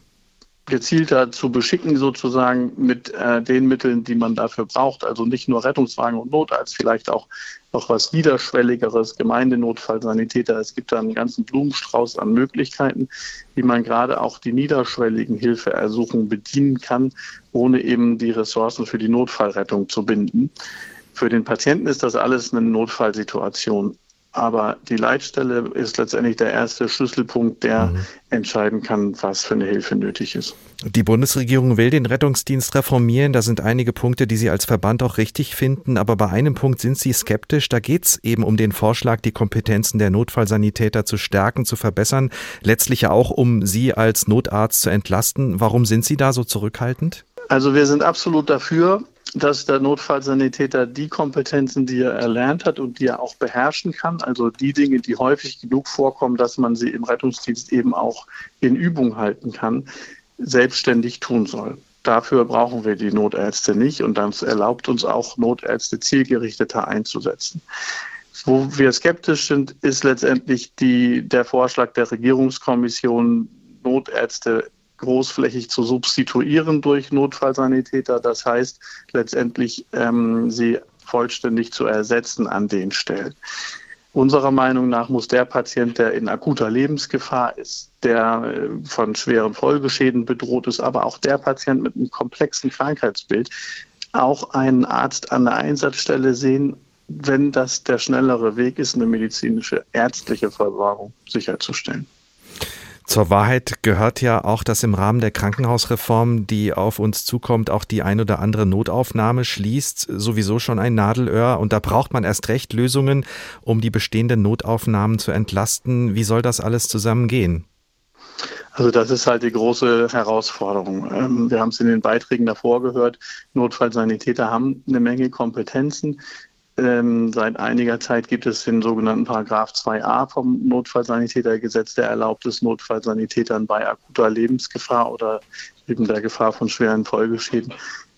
gezielter zu beschicken, sozusagen mit äh, den Mitteln, die man dafür braucht. Also nicht nur Rettungswagen und Notarzt, vielleicht auch noch was Niederschwelligeres, Gemeindenotfallsanitäter. Es gibt da einen ganzen Blumenstrauß an Möglichkeiten, wie man gerade auch die niederschwelligen Hilfeersuchungen bedienen kann, ohne eben die Ressourcen für die Notfallrettung zu binden. Für den Patienten ist das alles eine Notfallsituation. Aber die Leitstelle ist letztendlich der erste Schlüsselpunkt, der mhm. entscheiden kann, was für eine Hilfe nötig ist. Die Bundesregierung will den Rettungsdienst reformieren. Da sind einige Punkte, die Sie als Verband auch richtig finden. Aber bei einem Punkt sind Sie skeptisch. Da geht es eben um den Vorschlag, die Kompetenzen der Notfallsanitäter zu stärken, zu verbessern. Letztlich ja auch, um Sie als Notarzt zu entlasten. Warum sind Sie da so zurückhaltend? Also wir sind absolut dafür, dass der Notfallsanitäter die Kompetenzen, die er erlernt hat und die er auch beherrschen kann, also die Dinge, die häufig genug vorkommen, dass man sie im Rettungsdienst eben auch in Übung halten kann, selbstständig tun soll. Dafür brauchen wir die Notärzte nicht und das erlaubt uns auch, Notärzte zielgerichteter einzusetzen. Wo wir skeptisch sind, ist letztendlich die, der Vorschlag der Regierungskommission, Notärzte großflächig zu substituieren durch Notfallsanitäter. Das heißt letztendlich, ähm, sie vollständig zu ersetzen an den Stellen. Unserer Meinung nach muss der Patient, der in akuter Lebensgefahr ist, der äh, von schweren Folgeschäden bedroht ist, aber auch der Patient mit einem komplexen Krankheitsbild, auch einen Arzt an der Einsatzstelle sehen, wenn das der schnellere Weg ist, eine medizinische ärztliche Versorgung sicherzustellen. Zur Wahrheit gehört ja auch, dass im Rahmen der Krankenhausreform, die auf uns zukommt, auch die ein oder andere Notaufnahme schließt, sowieso schon ein Nadelöhr. Und da braucht man erst recht Lösungen, um die bestehenden Notaufnahmen zu entlasten. Wie soll das alles zusammengehen? Also das ist halt die große Herausforderung. Ähm, wir haben es in den Beiträgen davor gehört. Notfallsanitäter haben eine Menge Kompetenzen. Ähm, seit einiger Zeit gibt es den sogenannten Paragraph 2a vom Notfallsanitätergesetz, der erlaubt es Notfallsanitätern bei akuter Lebensgefahr oder eben der Gefahr von schweren Folgeschäden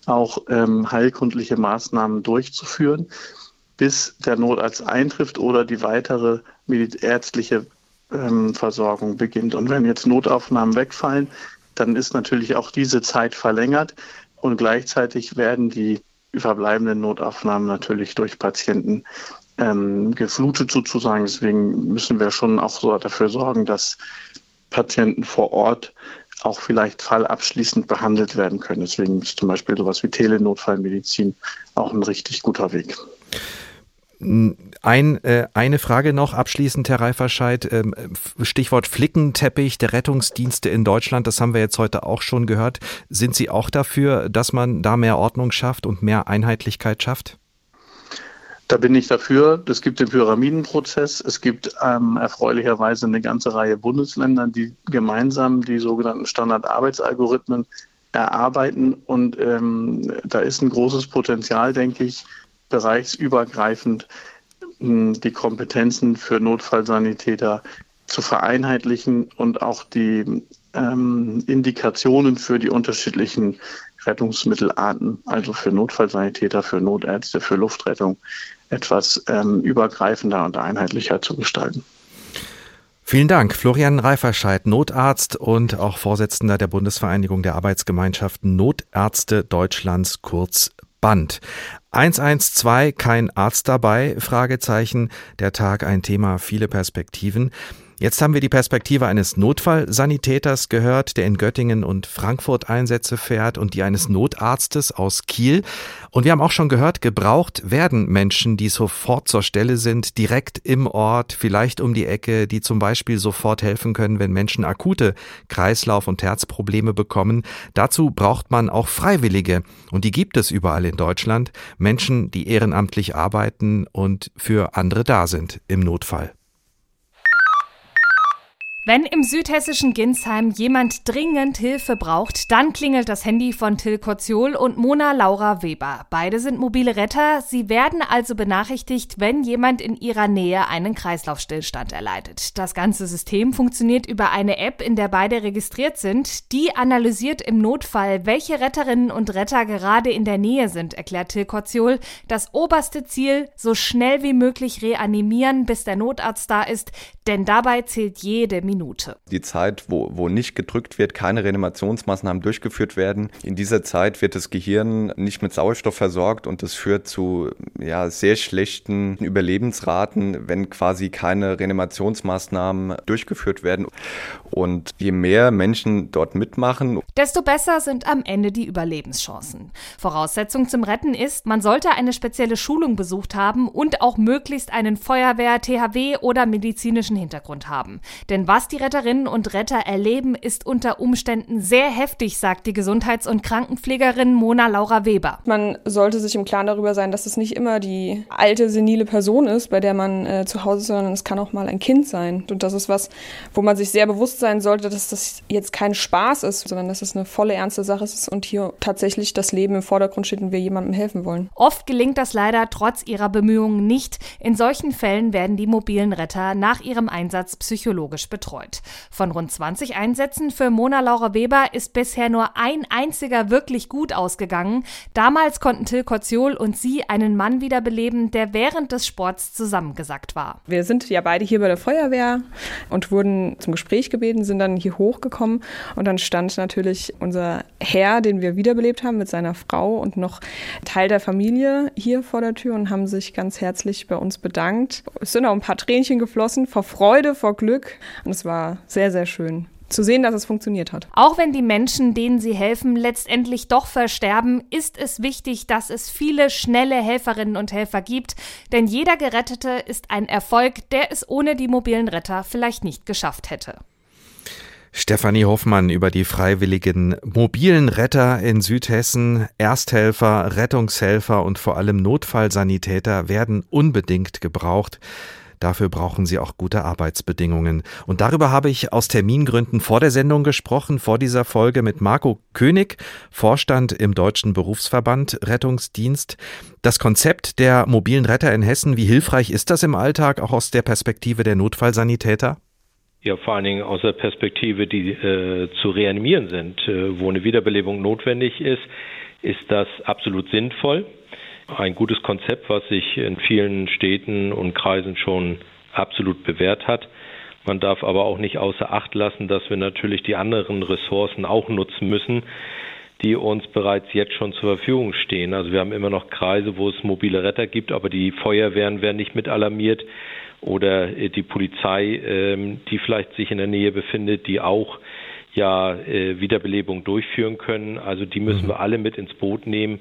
auch ähm, heilkundliche Maßnahmen durchzuführen, bis der Notarzt eintrifft oder die weitere ärztliche ähm, Versorgung beginnt. Und wenn jetzt Notaufnahmen wegfallen, dann ist natürlich auch diese Zeit verlängert und gleichzeitig werden die verbleibenden Notaufnahmen natürlich durch Patienten ähm, geflutet sozusagen. Deswegen müssen wir schon auch so dafür sorgen, dass Patienten vor Ort auch vielleicht fallabschließend behandelt werden können. Deswegen ist zum Beispiel sowas wie Telenotfallmedizin auch ein richtig guter Weg. Ein, äh, eine Frage noch abschließend, Herr Reiferscheid. Ähm, Stichwort Flickenteppich der Rettungsdienste in Deutschland, das haben wir jetzt heute auch schon gehört. Sind Sie auch dafür, dass man da mehr Ordnung schafft und mehr Einheitlichkeit schafft? Da bin ich dafür. Es gibt den Pyramidenprozess. Es gibt ähm, erfreulicherweise eine ganze Reihe Bundesländer, die gemeinsam die sogenannten Standardarbeitsalgorithmen erarbeiten. Und ähm, da ist ein großes Potenzial, denke ich, bereichsübergreifend die Kompetenzen für Notfallsanitäter zu vereinheitlichen und auch die ähm, Indikationen für die unterschiedlichen Rettungsmittelarten, also für Notfallsanitäter, für Notärzte, für Luftrettung, etwas ähm, übergreifender und einheitlicher zu gestalten. Vielen Dank. Florian Reiferscheid, Notarzt und auch Vorsitzender der Bundesvereinigung der Arbeitsgemeinschaften Notärzte Deutschlands, kurz Band. 112, kein Arzt dabei? Fragezeichen. Der Tag ein Thema, viele Perspektiven. Jetzt haben wir die Perspektive eines Notfallsanitäters gehört, der in Göttingen und Frankfurt Einsätze fährt und die eines Notarztes aus Kiel. Und wir haben auch schon gehört, gebraucht werden Menschen, die sofort zur Stelle sind, direkt im Ort, vielleicht um die Ecke, die zum Beispiel sofort helfen können, wenn Menschen akute Kreislauf- und Herzprobleme bekommen. Dazu braucht man auch Freiwillige. Und die gibt es überall in Deutschland. Menschen, die ehrenamtlich arbeiten und für andere da sind im Notfall. Wenn im südhessischen Ginsheim jemand dringend Hilfe braucht, dann klingelt das Handy von Till Kotziol und Mona Laura Weber. Beide sind mobile Retter. Sie werden also benachrichtigt, wenn jemand in ihrer Nähe einen Kreislaufstillstand erleidet. Das ganze System funktioniert über eine App, in der beide registriert sind. Die analysiert im Notfall, welche Retterinnen und Retter gerade in der Nähe sind, erklärt Till Kotziol. Das oberste Ziel, so schnell wie möglich reanimieren, bis der Notarzt da ist, denn dabei zählt jede Minute. Die Zeit, wo, wo nicht gedrückt wird, keine Reanimationsmaßnahmen durchgeführt werden, in dieser Zeit wird das Gehirn nicht mit Sauerstoff versorgt und das führt zu ja, sehr schlechten Überlebensraten, wenn quasi keine Reanimationsmaßnahmen durchgeführt werden. Und je mehr Menschen dort mitmachen, desto besser sind am Ende die Überlebenschancen. Voraussetzung zum Retten ist, man sollte eine spezielle Schulung besucht haben und auch möglichst einen Feuerwehr, THW oder medizinischen Hintergrund haben. Denn was die Retterinnen und Retter erleben, ist unter Umständen sehr heftig, sagt die Gesundheits- und Krankenpflegerin Mona Laura Weber. Man sollte sich im Klaren darüber sein, dass es nicht immer die alte, senile Person ist, bei der man äh, zu Hause ist, sondern es kann auch mal ein Kind sein. Und das ist was, wo man sich sehr bewusst sein sollte, dass das jetzt kein Spaß ist, sondern dass es eine volle ernste Sache ist und hier tatsächlich das Leben im Vordergrund steht und wir jemandem helfen wollen. Oft gelingt das leider trotz ihrer Bemühungen nicht. In solchen Fällen werden die mobilen Retter nach ihrem Einsatz psychologisch betreut. Von rund 20 Einsätzen für Mona Laura Weber ist bisher nur ein einziger wirklich gut ausgegangen. Damals konnten Till Kotziol und sie einen Mann wiederbeleben, der während des Sports zusammengesackt war. Wir sind ja beide hier bei der Feuerwehr und wurden zum Gespräch gebeten, sind dann hier hochgekommen und dann stand natürlich unser Herr, den wir wiederbelebt haben, mit seiner Frau und noch Teil der Familie hier vor der Tür und haben sich ganz herzlich bei uns bedankt. Es sind auch ein paar Tränchen geflossen vor Freude, vor Glück und es war sehr, sehr schön zu sehen, dass es funktioniert hat. Auch wenn die Menschen, denen sie helfen, letztendlich doch versterben, ist es wichtig, dass es viele schnelle Helferinnen und Helfer gibt, denn jeder Gerettete ist ein Erfolg, der es ohne die mobilen Retter vielleicht nicht geschafft hätte. Stefanie Hoffmann über die freiwilligen mobilen Retter in Südhessen. Ersthelfer, Rettungshelfer und vor allem Notfallsanitäter werden unbedingt gebraucht. Dafür brauchen sie auch gute Arbeitsbedingungen. Und darüber habe ich aus Termingründen vor der Sendung gesprochen, vor dieser Folge mit Marco König, Vorstand im Deutschen Berufsverband Rettungsdienst. Das Konzept der mobilen Retter in Hessen, wie hilfreich ist das im Alltag, auch aus der Perspektive der Notfallsanitäter? Ja, vor allen Dingen aus der Perspektive, die äh, zu reanimieren sind, äh, wo eine Wiederbelebung notwendig ist, ist das absolut sinnvoll ein gutes Konzept, was sich in vielen Städten und Kreisen schon absolut bewährt hat. Man darf aber auch nicht außer Acht lassen, dass wir natürlich die anderen Ressourcen auch nutzen müssen, die uns bereits jetzt schon zur Verfügung stehen. Also wir haben immer noch Kreise, wo es mobile Retter gibt, aber die Feuerwehren werden nicht mit alarmiert oder äh, die Polizei, ähm, die vielleicht sich in der Nähe befindet, die auch ja äh, Wiederbelebung durchführen können. Also die müssen mhm. wir alle mit ins Boot nehmen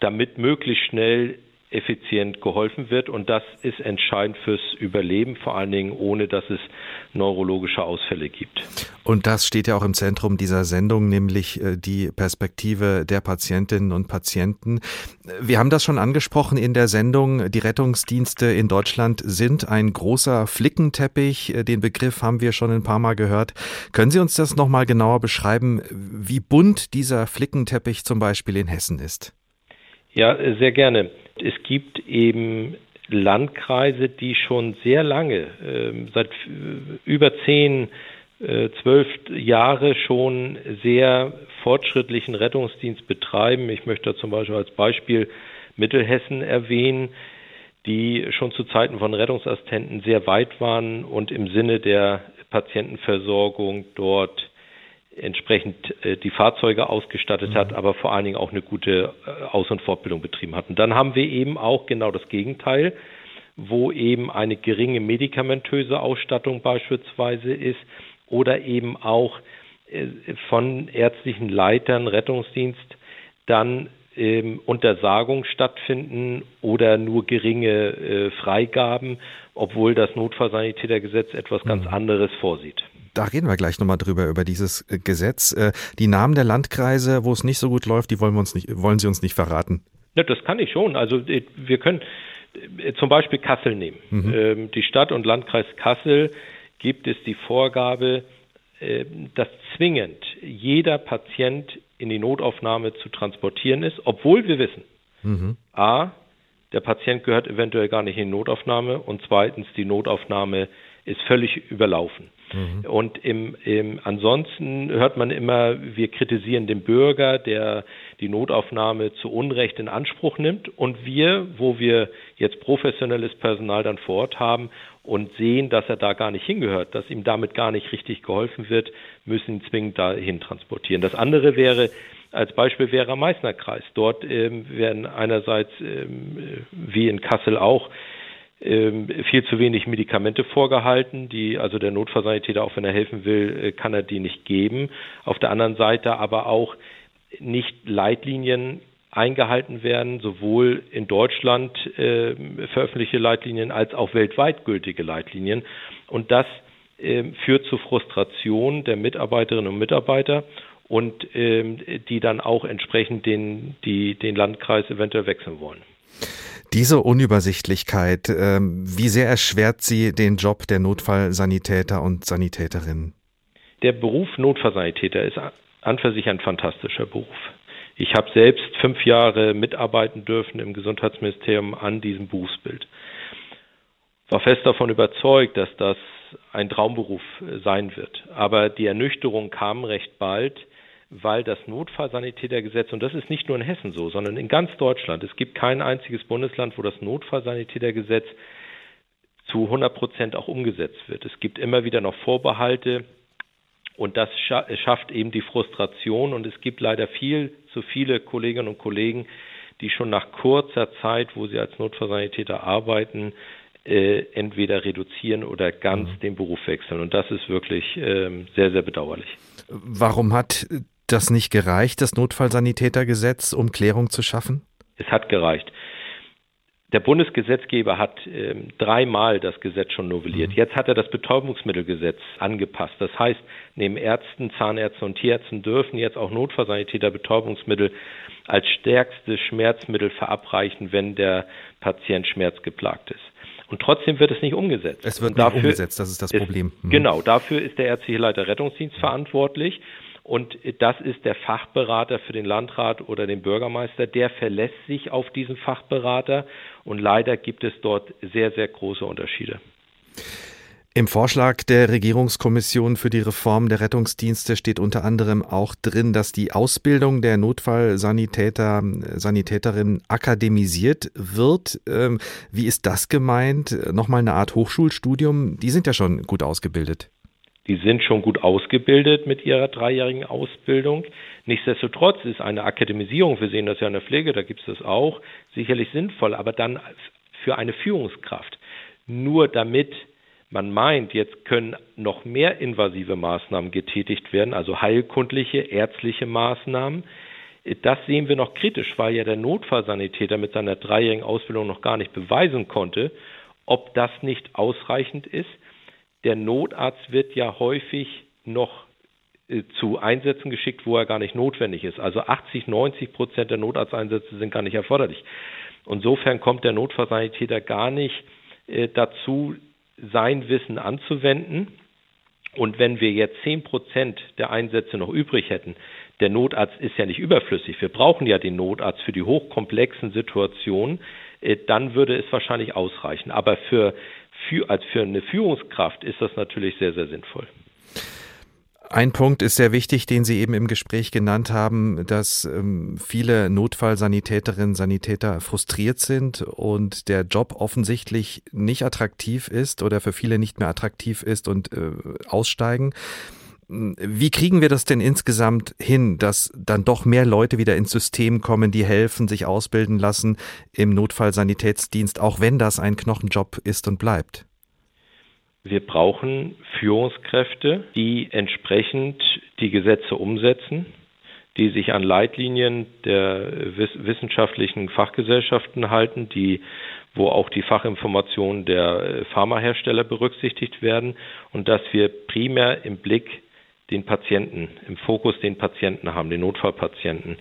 damit möglichst schnell effizient geholfen wird. Und das ist entscheidend fürs Überleben, vor allen Dingen ohne, dass es neurologische Ausfälle gibt. Und das steht ja auch im Zentrum dieser Sendung, nämlich äh, die Perspektive der Patientinnen und Patienten. Wir haben das schon angesprochen in der Sendung. Die Rettungsdienste in Deutschland sind ein großer Flickenteppich. Äh, den Begriff haben wir schon ein paar Mal gehört. Können Sie uns das nochmal genauer beschreiben, wie bunt dieser Flickenteppich zum Beispiel in Hessen ist? Ja, sehr gerne. Es gibt eben Landkreise, die schon sehr lange, ähm, seit über zehn, äh, zwölf Jahre schon sehr fortschrittlichen Rettungsdienst betreiben. Ich möchte zum Beispiel als Beispiel Mittelhessen erwähnen, die schon zu Zeiten von Rettungsassistenten sehr weit waren und im Sinne der Patientenversorgung dort entsprechend äh, die Fahrzeuge ausgestattet mhm. hat, aber vor allen Dingen auch eine gute äh, Aus- und Fortbildung betrieben hat. Und dann haben wir eben auch genau das Gegenteil, wo eben eine geringe medikamentöse Ausstattung beispielsweise ist oder eben auch äh, von ärztlichen Leitern Rettungsdienst dann ähm, Untersagungen stattfinden oder nur geringe äh, Freigaben, obwohl das Notfallsanitätergesetz etwas ganz mhm. anderes vorsieht da reden wir gleich nochmal drüber, über dieses äh, Gesetz. Äh, die Namen der Landkreise, wo es nicht so gut läuft, die wollen, wir uns nicht, wollen Sie uns nicht verraten. Ja, das kann ich schon. Also äh, wir können zum Beispiel Kassel nehmen. Mhm. Ähm, die Stadt und Landkreis Kassel gibt es die Vorgabe, dass zwingend jeder Patient in die Notaufnahme zu transportieren ist, obwohl wir wissen, mhm. a, der Patient gehört eventuell gar nicht in die Notaufnahme und zweitens, die Notaufnahme ist völlig überlaufen. Mhm. Und im, im, ansonsten hört man immer, wir kritisieren den Bürger, der die Notaufnahme zu Unrecht in Anspruch nimmt. Und wir, wo wir jetzt professionelles Personal dann vor Ort haben und sehen, dass er da gar nicht hingehört, dass ihm damit gar nicht richtig geholfen wird, müssen ihn zwingend dahin transportieren. Das andere wäre, als Beispiel wäre Meißner Kreis. Dort ähm, werden einerseits, ähm, wie in Kassel auch, viel zu wenig Medikamente vorgehalten, die also der Notfallsanitäter, auch wenn er helfen will, äh, kann er die nicht geben. Auf der anderen Seite aber auch nicht Leitlinien eingehalten werden, sowohl in Deutschland äh, veröffentlichte Leitlinien als auch weltweit gültige Leitlinien. Und das äh, führt zu Frustration der Mitarbeiterinnen und Mitarbeiter und ähm, die dann auch entsprechend den, die, den Landkreis eventuell wechseln wollen. Diese Unübersichtlichkeit, ähm, wie sehr erschwert sie den Job der Notfallsanitäter und Sanitäterinnen? Der Beruf Notfallsanitäter ist an für sich ein fantastischer Beruf. Ich habe selbst fünf Jahre mitarbeiten dürfen im Gesundheitsministerium an diesem Berufsbild. War fest davon überzeugt, dass das ein Traumberuf sein wird. Aber die Ernüchterung kam recht bald, weil das Notfallsanitätergesetz, und das ist nicht nur in Hessen so, sondern in ganz Deutschland, es gibt kein einziges Bundesland, wo das Notfallsanitätergesetz zu 100 Prozent auch umgesetzt wird. Es gibt immer wieder noch Vorbehalte und das schafft eben die Frustration und es gibt leider viel zu viele Kolleginnen und Kollegen, die schon nach kurzer Zeit, wo sie als Notfallsanitäter arbeiten, äh, entweder reduzieren oder ganz mhm. den Beruf wechseln. Und das ist wirklich ähm, sehr, sehr bedauerlich. Warum hat das nicht gereicht, das Notfallsanitätergesetz, um Klärung zu schaffen? Es hat gereicht. der Bundesgesetzgeber hat äh, dreimal das Gesetz schon novelliert. Mhm. Jetzt hat er das Betäubungsmittelgesetz angepasst. Das heißt, neben Ärzten, Zahnärzten und Tierärzten dürfen jetzt auch Notfallsanitäter Betäubungsmittel als stärkstes Schmerzmittel verabreichen, wenn der Patient schmerzgeplagt ist. Und trotzdem wird es nicht umgesetzt. Es wird nicht umgesetzt, das ist das Problem. Ist, mhm. Genau, dafür ist der ärztliche Leiter Rettungsdienst verantwortlich. Und das ist der Fachberater für den Landrat oder den Bürgermeister. Der verlässt sich auf diesen Fachberater. Und leider gibt es dort sehr, sehr große Unterschiede. Im Vorschlag der Regierungskommission für die Reform der Rettungsdienste steht unter anderem auch drin, dass die Ausbildung der Notfallsanitäter, Sanitäterinnen akademisiert wird. Ähm, wie ist das gemeint? Nochmal eine Art Hochschulstudium? Die sind ja schon gut ausgebildet. Die sind schon gut ausgebildet mit ihrer dreijährigen Ausbildung. Nichtsdestotrotz ist eine Akademisierung, wir sehen das ja in der Pflege, da gibt es das auch, sicherlich sinnvoll, aber dann für eine Führungskraft. Nur damit man meint, jetzt können noch mehr invasive Maßnahmen getätigt werden, also heilkundliche, ärztliche Maßnahmen. Das sehen wir noch kritisch, weil ja der Notfallsanitäter mit seiner dreijährigen Ausbildung noch gar nicht beweisen konnte, ob das nicht ausreichend ist. Der Notarzt wird ja häufig noch äh, zu Einsätzen geschickt, wo er gar nicht notwendig ist. Also 80, 90 Prozent der Notarzteinsätze sind gar nicht erforderlich. Insofern kommt der Notfallsanitäter gar nicht äh, dazu, sein Wissen anzuwenden. Und wenn wir jetzt zehn Prozent der Einsätze noch übrig hätten, der Notarzt ist ja nicht überflüssig. Wir brauchen ja den Notarzt für die hochkomplexen Situationen. Äh, dann würde es wahrscheinlich ausreichen. Aber für, für, als für eine Führungskraft ist das natürlich sehr, sehr sinnvoll. Ein Punkt ist sehr wichtig, den Sie eben im Gespräch genannt haben, dass ähm, viele Notfallsanitäterinnen, Sanitäter frustriert sind und der Job offensichtlich nicht attraktiv ist oder für viele nicht mehr attraktiv ist und äh, aussteigen. Wie kriegen wir das denn insgesamt hin, dass dann doch mehr Leute wieder ins System kommen, die helfen, sich ausbilden lassen im Notfallsanitätsdienst, auch wenn das ein Knochenjob ist und bleibt? Wir brauchen Führungskräfte, die entsprechend die Gesetze umsetzen, die sich an Leitlinien der wissenschaftlichen Fachgesellschaften halten, die wo auch die Fachinformationen der Pharmahersteller berücksichtigt werden und dass wir primär im Blick den Patienten, im Fokus den Patienten haben, den Notfallpatienten.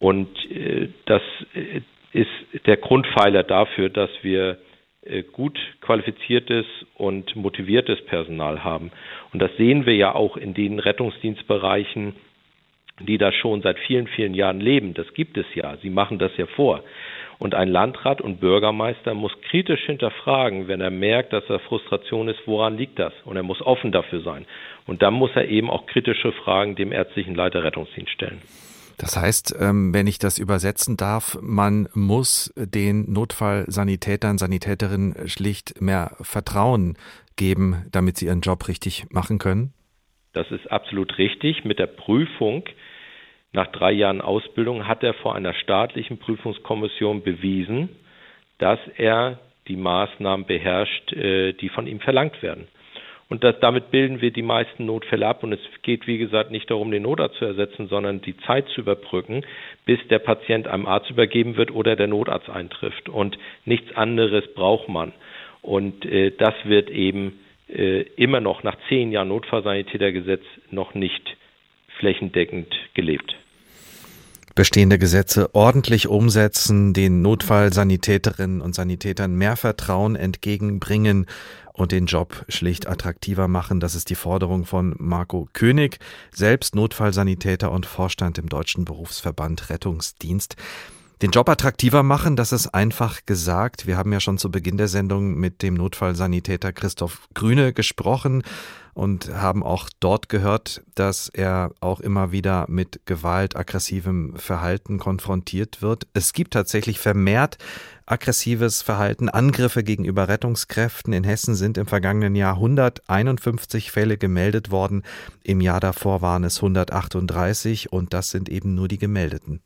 Und äh, das äh, ist der Grundpfeiler dafür, dass wir äh, gut qualifiziertes und motiviertes Personal haben. Und das sehen wir ja auch in den Rettungsdienstbereichen, die da schon seit vielen, vielen Jahren leben. Das gibt es ja. Sie machen das ja vor. Und ein Landrat und Bürgermeister muss kritisch hinterfragen, wenn er merkt, dass er Frustration ist, woran liegt das? Und er muss offen dafür sein. Und dann muss er eben auch kritische Fragen dem ärztlichen Leiter Rettungsdienst stellen. Das heißt, ähm, wenn ich das übersetzen darf, man muss den Notfallsanitätern, Sanitäterinnen schlicht mehr Vertrauen geben, damit sie ihren Job richtig machen können? Das ist absolut richtig. Mit der Prüfung nach drei Jahren Ausbildung hat er vor einer staatlichen Prüfungskommission bewiesen, dass er die Maßnahmen beherrscht, äh, die von ihm verlangt werden. Und das, damit bilden wir die meisten Notfälle ab. Und es geht, wie gesagt, nicht darum, den Notarzt zu ersetzen, sondern die Zeit zu überbrücken, bis der Patient einem Arzt übergeben wird oder der Notarzt eintrifft. Und nichts anderes braucht man. Und äh, das wird eben äh, immer noch nach zehn Jahren Notfallsanitätergesetz noch nicht flächendeckend gelebt bestehende Gesetze ordentlich umsetzen, den Notfallsanitäterinnen und Sanitätern mehr Vertrauen entgegenbringen und den Job schlicht attraktiver machen. Das ist die Forderung von Marco König, selbst Notfallsanitäter und Vorstand im Deutschen Berufsverband Rettungsdienst. Den Job attraktiver machen, das ist einfach gesagt. Wir haben ja schon zu Beginn der Sendung mit dem Notfallsanitäter Christoph Grüne gesprochen und haben auch dort gehört, dass er auch immer wieder mit Gewalt, aggressivem Verhalten konfrontiert wird. Es gibt tatsächlich vermehrt aggressives Verhalten, Angriffe gegenüber Rettungskräften. In Hessen sind im vergangenen Jahr 151 Fälle gemeldet worden. Im Jahr davor waren es 138 und das sind eben nur die gemeldeten.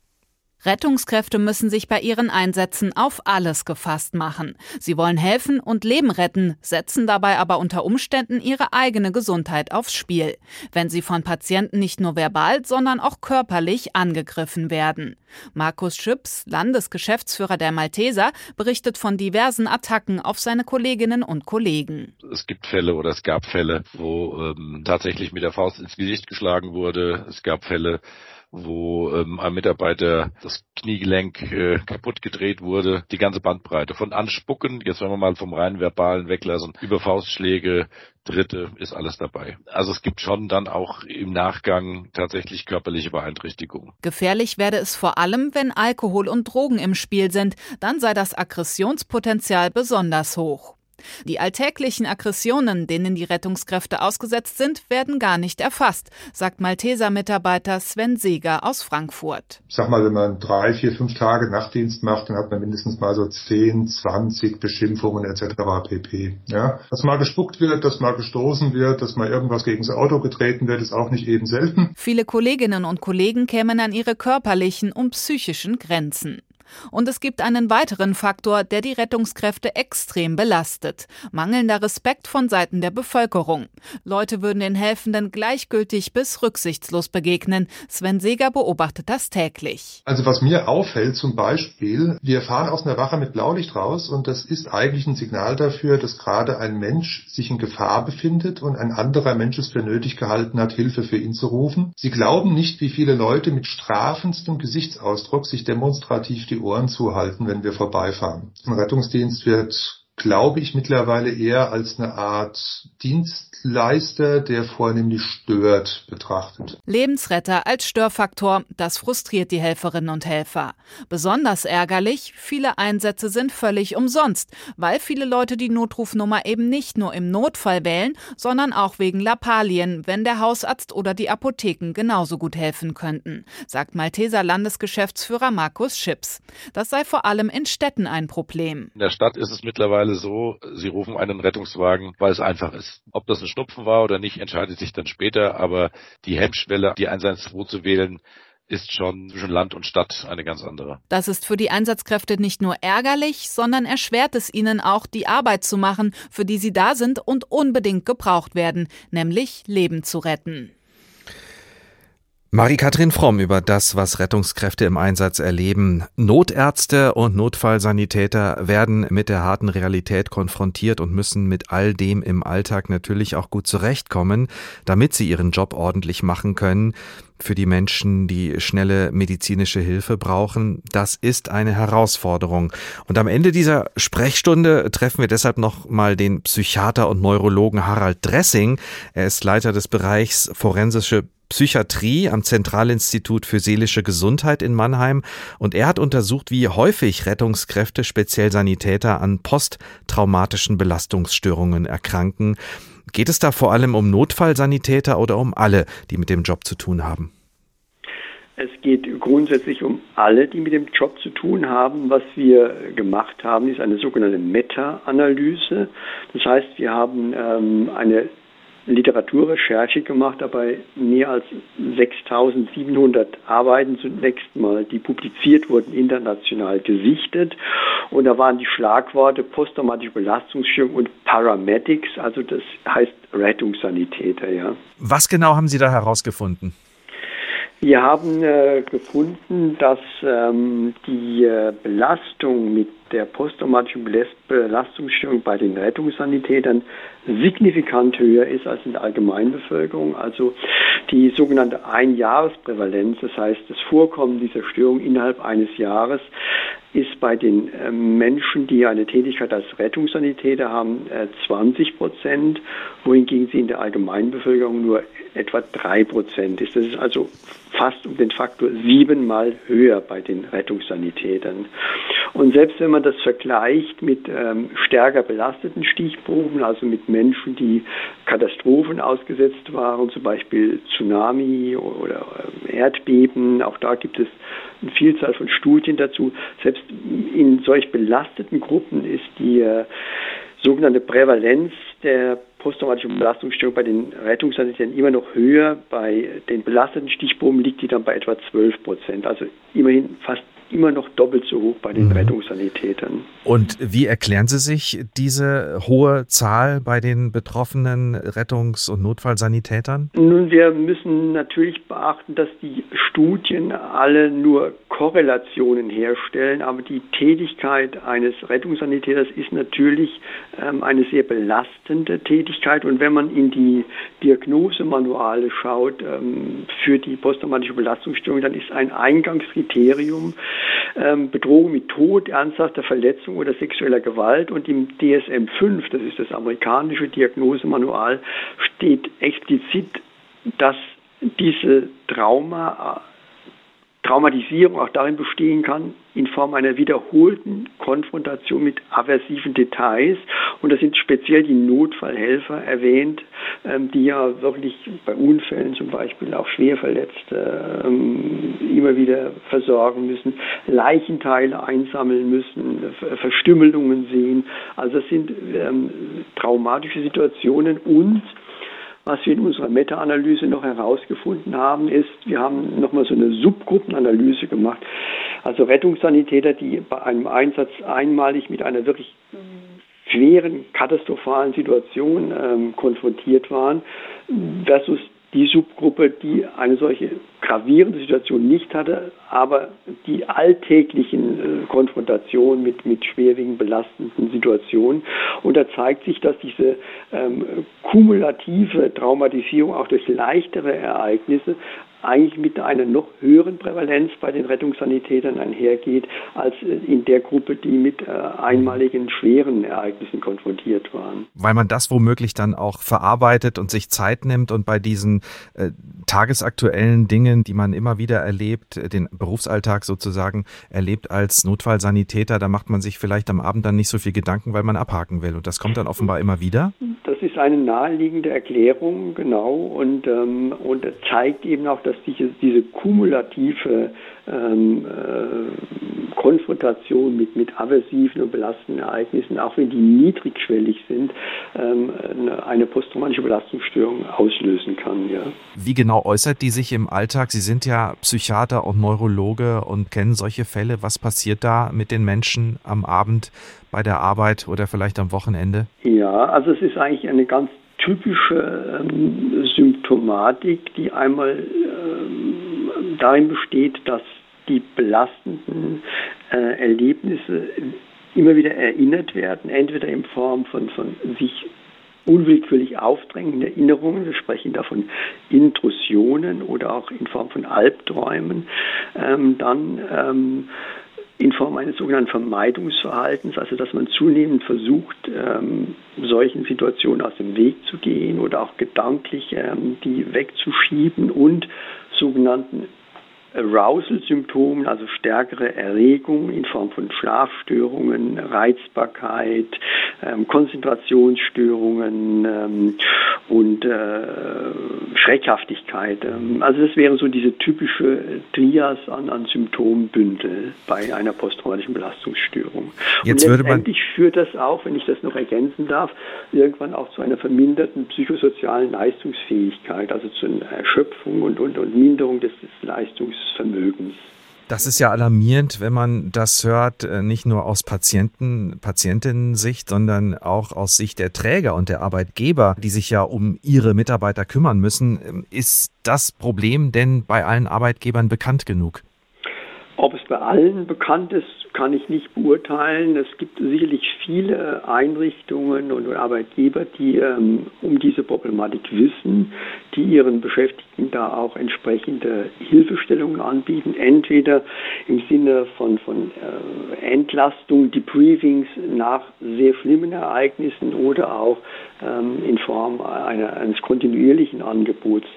Rettungskräfte müssen sich bei ihren Einsätzen auf alles gefasst machen. Sie wollen helfen und Leben retten, setzen dabei aber unter Umständen ihre eigene Gesundheit aufs Spiel, wenn sie von Patienten nicht nur verbal, sondern auch körperlich angegriffen werden. Markus Schüps, Landesgeschäftsführer der Malteser, berichtet von diversen Attacken auf seine Kolleginnen und Kollegen. Es gibt Fälle oder es gab Fälle, wo ähm, tatsächlich mit der Faust ins Gesicht geschlagen wurde. Es gab Fälle, wo ähm, ein Mitarbeiter das Kniegelenk äh, kaputt gedreht wurde. Die ganze Bandbreite von Anspucken, jetzt wenn wir mal vom rein verbalen weglassen, über Faustschläge, Dritte ist alles dabei. Also es gibt schon dann auch im Nachgang tatsächlich körperliche Beeinträchtigungen. Gefährlich werde es vor allem, wenn Alkohol und Drogen im Spiel sind. Dann sei das Aggressionspotenzial besonders hoch. Die alltäglichen Aggressionen, denen die Rettungskräfte ausgesetzt sind, werden gar nicht erfasst, sagt Malteser-Mitarbeiter Sven Seeger aus Frankfurt. Ich sag mal, wenn man drei, vier, fünf Tage Nachtdienst macht, dann hat man mindestens mal so 10, 20 Beschimpfungen etc. pp. Ja? Dass mal gespuckt wird, dass mal gestoßen wird, dass mal irgendwas gegen das Auto getreten wird, ist auch nicht eben selten. Viele Kolleginnen und Kollegen kämen an ihre körperlichen und psychischen Grenzen. Und es gibt einen weiteren Faktor, der die Rettungskräfte extrem belastet. Mangelnder Respekt von Seiten der Bevölkerung. Leute würden den Helfenden gleichgültig bis rücksichtslos begegnen. Sven Seger beobachtet das täglich. Also was mir auffällt zum Beispiel, wir fahren aus einer Wache mit Blaulicht raus und das ist eigentlich ein Signal dafür, dass gerade ein Mensch sich in Gefahr befindet und ein anderer Mensch es für nötig gehalten hat, Hilfe für ihn zu rufen. Sie glauben nicht, wie viele Leute mit strafendstem Gesichtsausdruck sich demonstrativ die Ohren zuhalten, wenn wir vorbeifahren. Ein Rettungsdienst wird glaube ich, mittlerweile eher als eine Art Dienstleister, der vornehmlich stört, betrachtet. Lebensretter als Störfaktor, das frustriert die Helferinnen und Helfer. Besonders ärgerlich, viele Einsätze sind völlig umsonst, weil viele Leute die Notrufnummer eben nicht nur im Notfall wählen, sondern auch wegen Lappalien, wenn der Hausarzt oder die Apotheken genauso gut helfen könnten, sagt Malteser Landesgeschäftsführer Markus Schips. Das sei vor allem in Städten ein Problem. In der Stadt ist es mittlerweile mittlerweile so, sie rufen einen Rettungswagen, weil es einfach ist. Ob das ein Schnupfen war oder nicht, entscheidet sich dann später, aber die Hemmschwelle, die 112 zu wählen, ist schon zwischen Land und Stadt eine ganz andere. Das ist für die Einsatzkräfte nicht nur ärgerlich, sondern erschwert es ihnen auch, die Arbeit zu machen, für die sie da sind und unbedingt gebraucht werden, nämlich Leben zu retten. Marie-Kathrin Fromm über das, was Rettungskräfte im Einsatz erleben. Notärzte und Notfallsanitäter werden mit der harten Realität konfrontiert und müssen mit all dem im Alltag natürlich auch gut zurechtkommen, damit sie ihren Job ordentlich machen können. Für die Menschen, die schnelle medizinische Hilfe brauchen, das ist eine Herausforderung. Und am Ende dieser Sprechstunde treffen wir deshalb noch mal den Psychiater und Neurologen Harald Dressing. Er ist Leiter des Bereichs forensische Psychiatrie am Zentralinstitut für seelische Gesundheit in Mannheim und er hat untersucht, wie häufig Rettungskräfte, speziell Sanitäter, an posttraumatischen Belastungsstörungen erkranken. Geht es da vor allem um Notfallsanitäter oder um alle, die mit dem Job zu tun haben? Es geht grundsätzlich um alle, die mit dem Job zu tun haben. Was wir gemacht haben, ist eine sogenannte Meta-Analyse. Das heißt, wir haben ähm, eine Literaturrecherche gemacht, dabei mehr als 6700 Arbeiten zunächst mal, die publiziert wurden, international gesichtet. Und da waren die Schlagworte posttraumatische Belastungsstörung und Paramedics, also das heißt Rettungssanitäter. Ja. Was genau haben Sie da herausgefunden? Wir haben äh, gefunden, dass ähm, die äh, Belastung mit der posttraumatischen Belastungsstörung bei den Rettungssanitätern signifikant höher ist als in der Allgemeinbevölkerung. Also die sogenannte Einjahresprävalenz, das heißt das Vorkommen dieser Störung innerhalb eines Jahres, ist bei den äh, Menschen, die eine Tätigkeit als Rettungssanitäter haben, 20 äh, Prozent, wohingegen sie in der Allgemeinbevölkerung nur etwa drei Prozent ist. Das ist also fast um den Faktor siebenmal höher bei den Rettungssanitätern. Und selbst wenn man das vergleicht mit ähm, stärker belasteten Stichproben, also mit Menschen, die Katastrophen ausgesetzt waren, zum Beispiel Tsunami oder ähm, Erdbeben, auch da gibt es eine Vielzahl von Studien dazu. Selbst in solch belasteten Gruppen ist die äh, sogenannte Prävalenz der posttraumatischen Belastungsstörung bei den Rettungssanitätern immer noch höher. Bei den belasteten Stichproben liegt die dann bei etwa 12 Prozent, also immerhin fast immer noch doppelt so hoch bei den mhm. Rettungssanitätern. Und wie erklären Sie sich diese hohe Zahl bei den betroffenen Rettungs- und Notfallsanitätern? Nun, wir müssen natürlich beachten, dass die Studien alle nur Korrelationen herstellen, aber die Tätigkeit eines Rettungssanitäters ist natürlich ähm, eine sehr belastende Tätigkeit und wenn man in die Diagnosemanuale schaut ähm, für die posttraumatische Belastungsstörung, dann ist ein Eingangskriterium ähm, Bedrohung mit Tod, ernsthafter Verletzung oder sexueller Gewalt. Und im DSM-5, das ist das amerikanische Diagnosemanual, steht explizit, dass diese Trauma Traumatisierung auch darin bestehen kann, in Form einer wiederholten Konfrontation mit aversiven Details. Und da sind speziell die Notfallhelfer erwähnt, ähm, die ja wirklich bei Unfällen zum Beispiel auch Schwerverletzte ähm, immer wieder versorgen müssen, Leichenteile einsammeln müssen, Verstümmelungen sehen. Also das sind ähm, traumatische Situationen und was wir in unserer Meta-Analyse noch herausgefunden haben, ist, wir haben nochmal so eine Subgruppenanalyse gemacht. Also Rettungssanitäter, die bei einem Einsatz einmalig mit einer wirklich schweren, katastrophalen Situation ähm, konfrontiert waren, versus die Subgruppe, die eine solche gravierende Situation nicht hatte, aber die alltäglichen äh, Konfrontationen mit, mit schwerwiegend belastenden Situationen. Und da zeigt sich, dass diese ähm, kumulative Traumatisierung auch durch leichtere Ereignisse eigentlich mit einer noch höheren Prävalenz bei den Rettungssanitätern einhergeht, als in der Gruppe, die mit äh, einmaligen schweren Ereignissen konfrontiert waren. Weil man das womöglich dann auch verarbeitet und sich Zeit nimmt und bei diesen äh, tagesaktuellen Dingen, die man immer wieder erlebt, äh, den Berufsalltag sozusagen erlebt als Notfallsanitäter, da macht man sich vielleicht am Abend dann nicht so viel Gedanken, weil man abhaken will. Und das kommt dann offenbar immer wieder? Das ist eine naheliegende Erklärung, genau, und, ähm, und zeigt eben auch, dass diese, diese kumulative ähm, äh, Konfrontation mit, mit aversiven und belastenden Ereignissen, auch wenn die niedrigschwellig sind, ähm, eine posttraumatische Belastungsstörung auslösen kann. Ja. Wie genau äußert die sich im Alltag? Sie sind ja Psychiater und Neurologe und kennen solche Fälle. Was passiert da mit den Menschen am Abend bei der Arbeit oder vielleicht am Wochenende? Ja, also es ist eigentlich eine ganz typische ähm, Symptomatik, die einmal ähm, darin besteht, dass die belastenden äh, Erlebnisse immer wieder erinnert werden, entweder in Form von, von sich unwillkürlich aufdrängenden Erinnerungen, wir sprechen da von Intrusionen oder auch in Form von Albträumen, ähm, dann ähm, in Form eines sogenannten Vermeidungsverhaltens, also dass man zunehmend versucht, ähm, solchen Situationen aus dem Weg zu gehen oder auch gedanklich ähm, die wegzuschieben und sogenannten Arousal-Symptomen, also stärkere Erregung in Form von Schlafstörungen, Reizbarkeit, ähm, Konzentrationsstörungen ähm, und äh, Schreckhaftigkeit. Ähm, also das wäre so diese typische Trias an, an Symptombündel bei einer posttraumatischen Belastungsstörung. Jetzt und letztendlich führt das auch, wenn ich das noch ergänzen darf, irgendwann auch zu einer verminderten psychosozialen Leistungsfähigkeit, also zu einer Erschöpfung und, und, und Minderung des, des Vermögens. Das ist ja alarmierend, wenn man das hört, äh, nicht nur aus Patienten, Patientinnen-Sicht, sondern auch aus Sicht der Träger und der Arbeitgeber, die sich ja um ihre Mitarbeiter kümmern müssen. Ähm, ist das Problem denn bei allen Arbeitgebern bekannt genug? Ob es bei allen bekannt ist, kann ich nicht beurteilen. Es gibt sicherlich viele Einrichtungen und Arbeitgeber, die ähm, um diese Problematik wissen, die ihren Beschäftigten da auch entsprechende Hilfestellungen anbieten, entweder im Sinne von, von äh, Entlastung, Debriefings nach sehr schlimmen Ereignissen oder auch ähm, in Form einer, eines kontinuierlichen Angebots.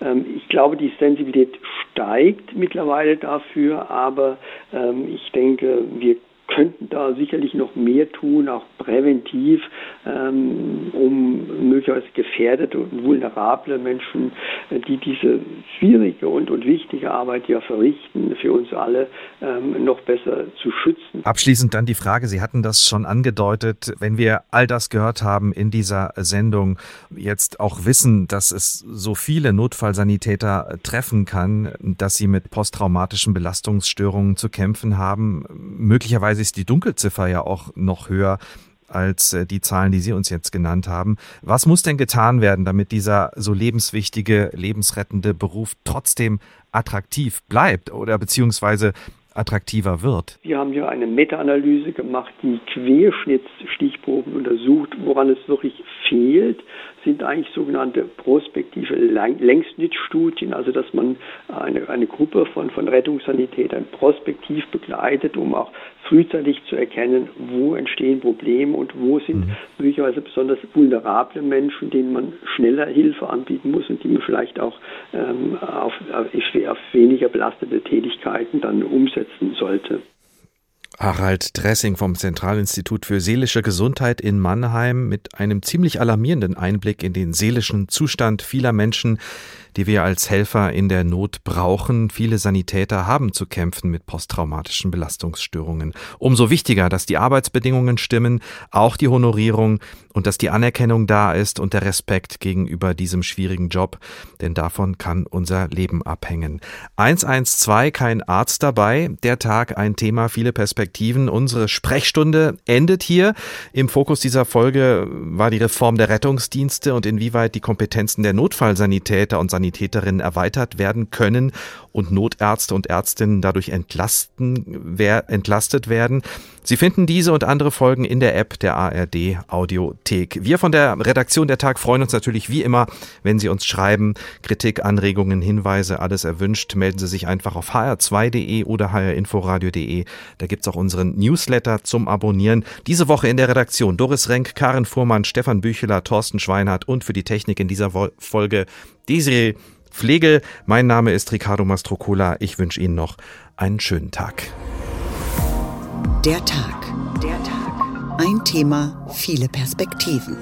Ähm, ich glaube, die Sensibilität steigt mittlerweile dafür, aber ähm, ich denke, wir könnten da sicherlich noch mehr tun, auch präventiv, ähm, um möglicherweise gefährdete und vulnerable Menschen, äh, die diese schwierige und, und wichtige Arbeit ja verrichten, für uns alle ähm, noch besser zu schützen. Abschließend dann die Frage, Sie hatten das schon angedeutet, wenn wir all das gehört haben in dieser Sendung, jetzt auch wissen, dass es so viele Notfallsanitäter treffen kann, dass sie mit posttraumatischen Belastungsstörungen zu kämpfen haben, möglicherweise ist die Dunkelziffer ja auch noch höher als äh, die Zahlen, die Sie uns jetzt genannt haben. Was muss denn getan werden, damit dieser so lebenswichtige, lebensrettende Beruf trotzdem attraktiv bleibt oder beziehungsweise attraktiver wird? Wir haben ja eine Meta-Analyse gemacht, die Querschnittsstichproben untersucht, woran es wirklich fehlt sind eigentlich sogenannte prospektive Längsschnittstudien, also dass man eine, eine Gruppe von, von Rettungssanitätern prospektiv begleitet, um auch frühzeitig zu erkennen, wo entstehen Probleme und wo sind mhm. möglicherweise besonders vulnerable Menschen, denen man schneller Hilfe anbieten muss und die man vielleicht auch ähm, auf, auf, auf weniger belastete Tätigkeiten dann umsetzen sollte. Harald Dressing vom Zentralinstitut für seelische Gesundheit in Mannheim mit einem ziemlich alarmierenden Einblick in den seelischen Zustand vieler Menschen, die wir als Helfer in der Not brauchen. Viele Sanitäter haben zu kämpfen mit posttraumatischen Belastungsstörungen. Umso wichtiger, dass die Arbeitsbedingungen stimmen, auch die Honorierung und dass die Anerkennung da ist und der Respekt gegenüber diesem schwierigen Job, denn davon kann unser Leben abhängen. 112, kein Arzt dabei, der Tag ein Thema, viele Perspektiven. Unsere Sprechstunde endet hier. Im Fokus dieser Folge war die Reform der Rettungsdienste und inwieweit die Kompetenzen der Notfallsanitäter und Sanitäterinnen erweitert werden können und Notärzte und Ärztinnen dadurch entlasten, wer, entlastet werden. Sie finden diese und andere Folgen in der App der ARD Audiothek. Wir von der Redaktion der Tag freuen uns natürlich wie immer, wenn Sie uns schreiben. Kritik, Anregungen, Hinweise, alles erwünscht. Melden Sie sich einfach auf hr2.de oder hrinforadio.de. Da gibt's auch unseren Newsletter zum Abonnieren. Diese Woche in der Redaktion Doris Renk, Karen Fuhrmann, Stefan Bücheler, Thorsten Schweinhardt und für die Technik in dieser Folge Desiree Pflege. Mein Name ist Ricardo Mastrocola. Ich wünsche Ihnen noch einen schönen Tag. Der Tag. Der Tag. Ein Thema, viele Perspektiven.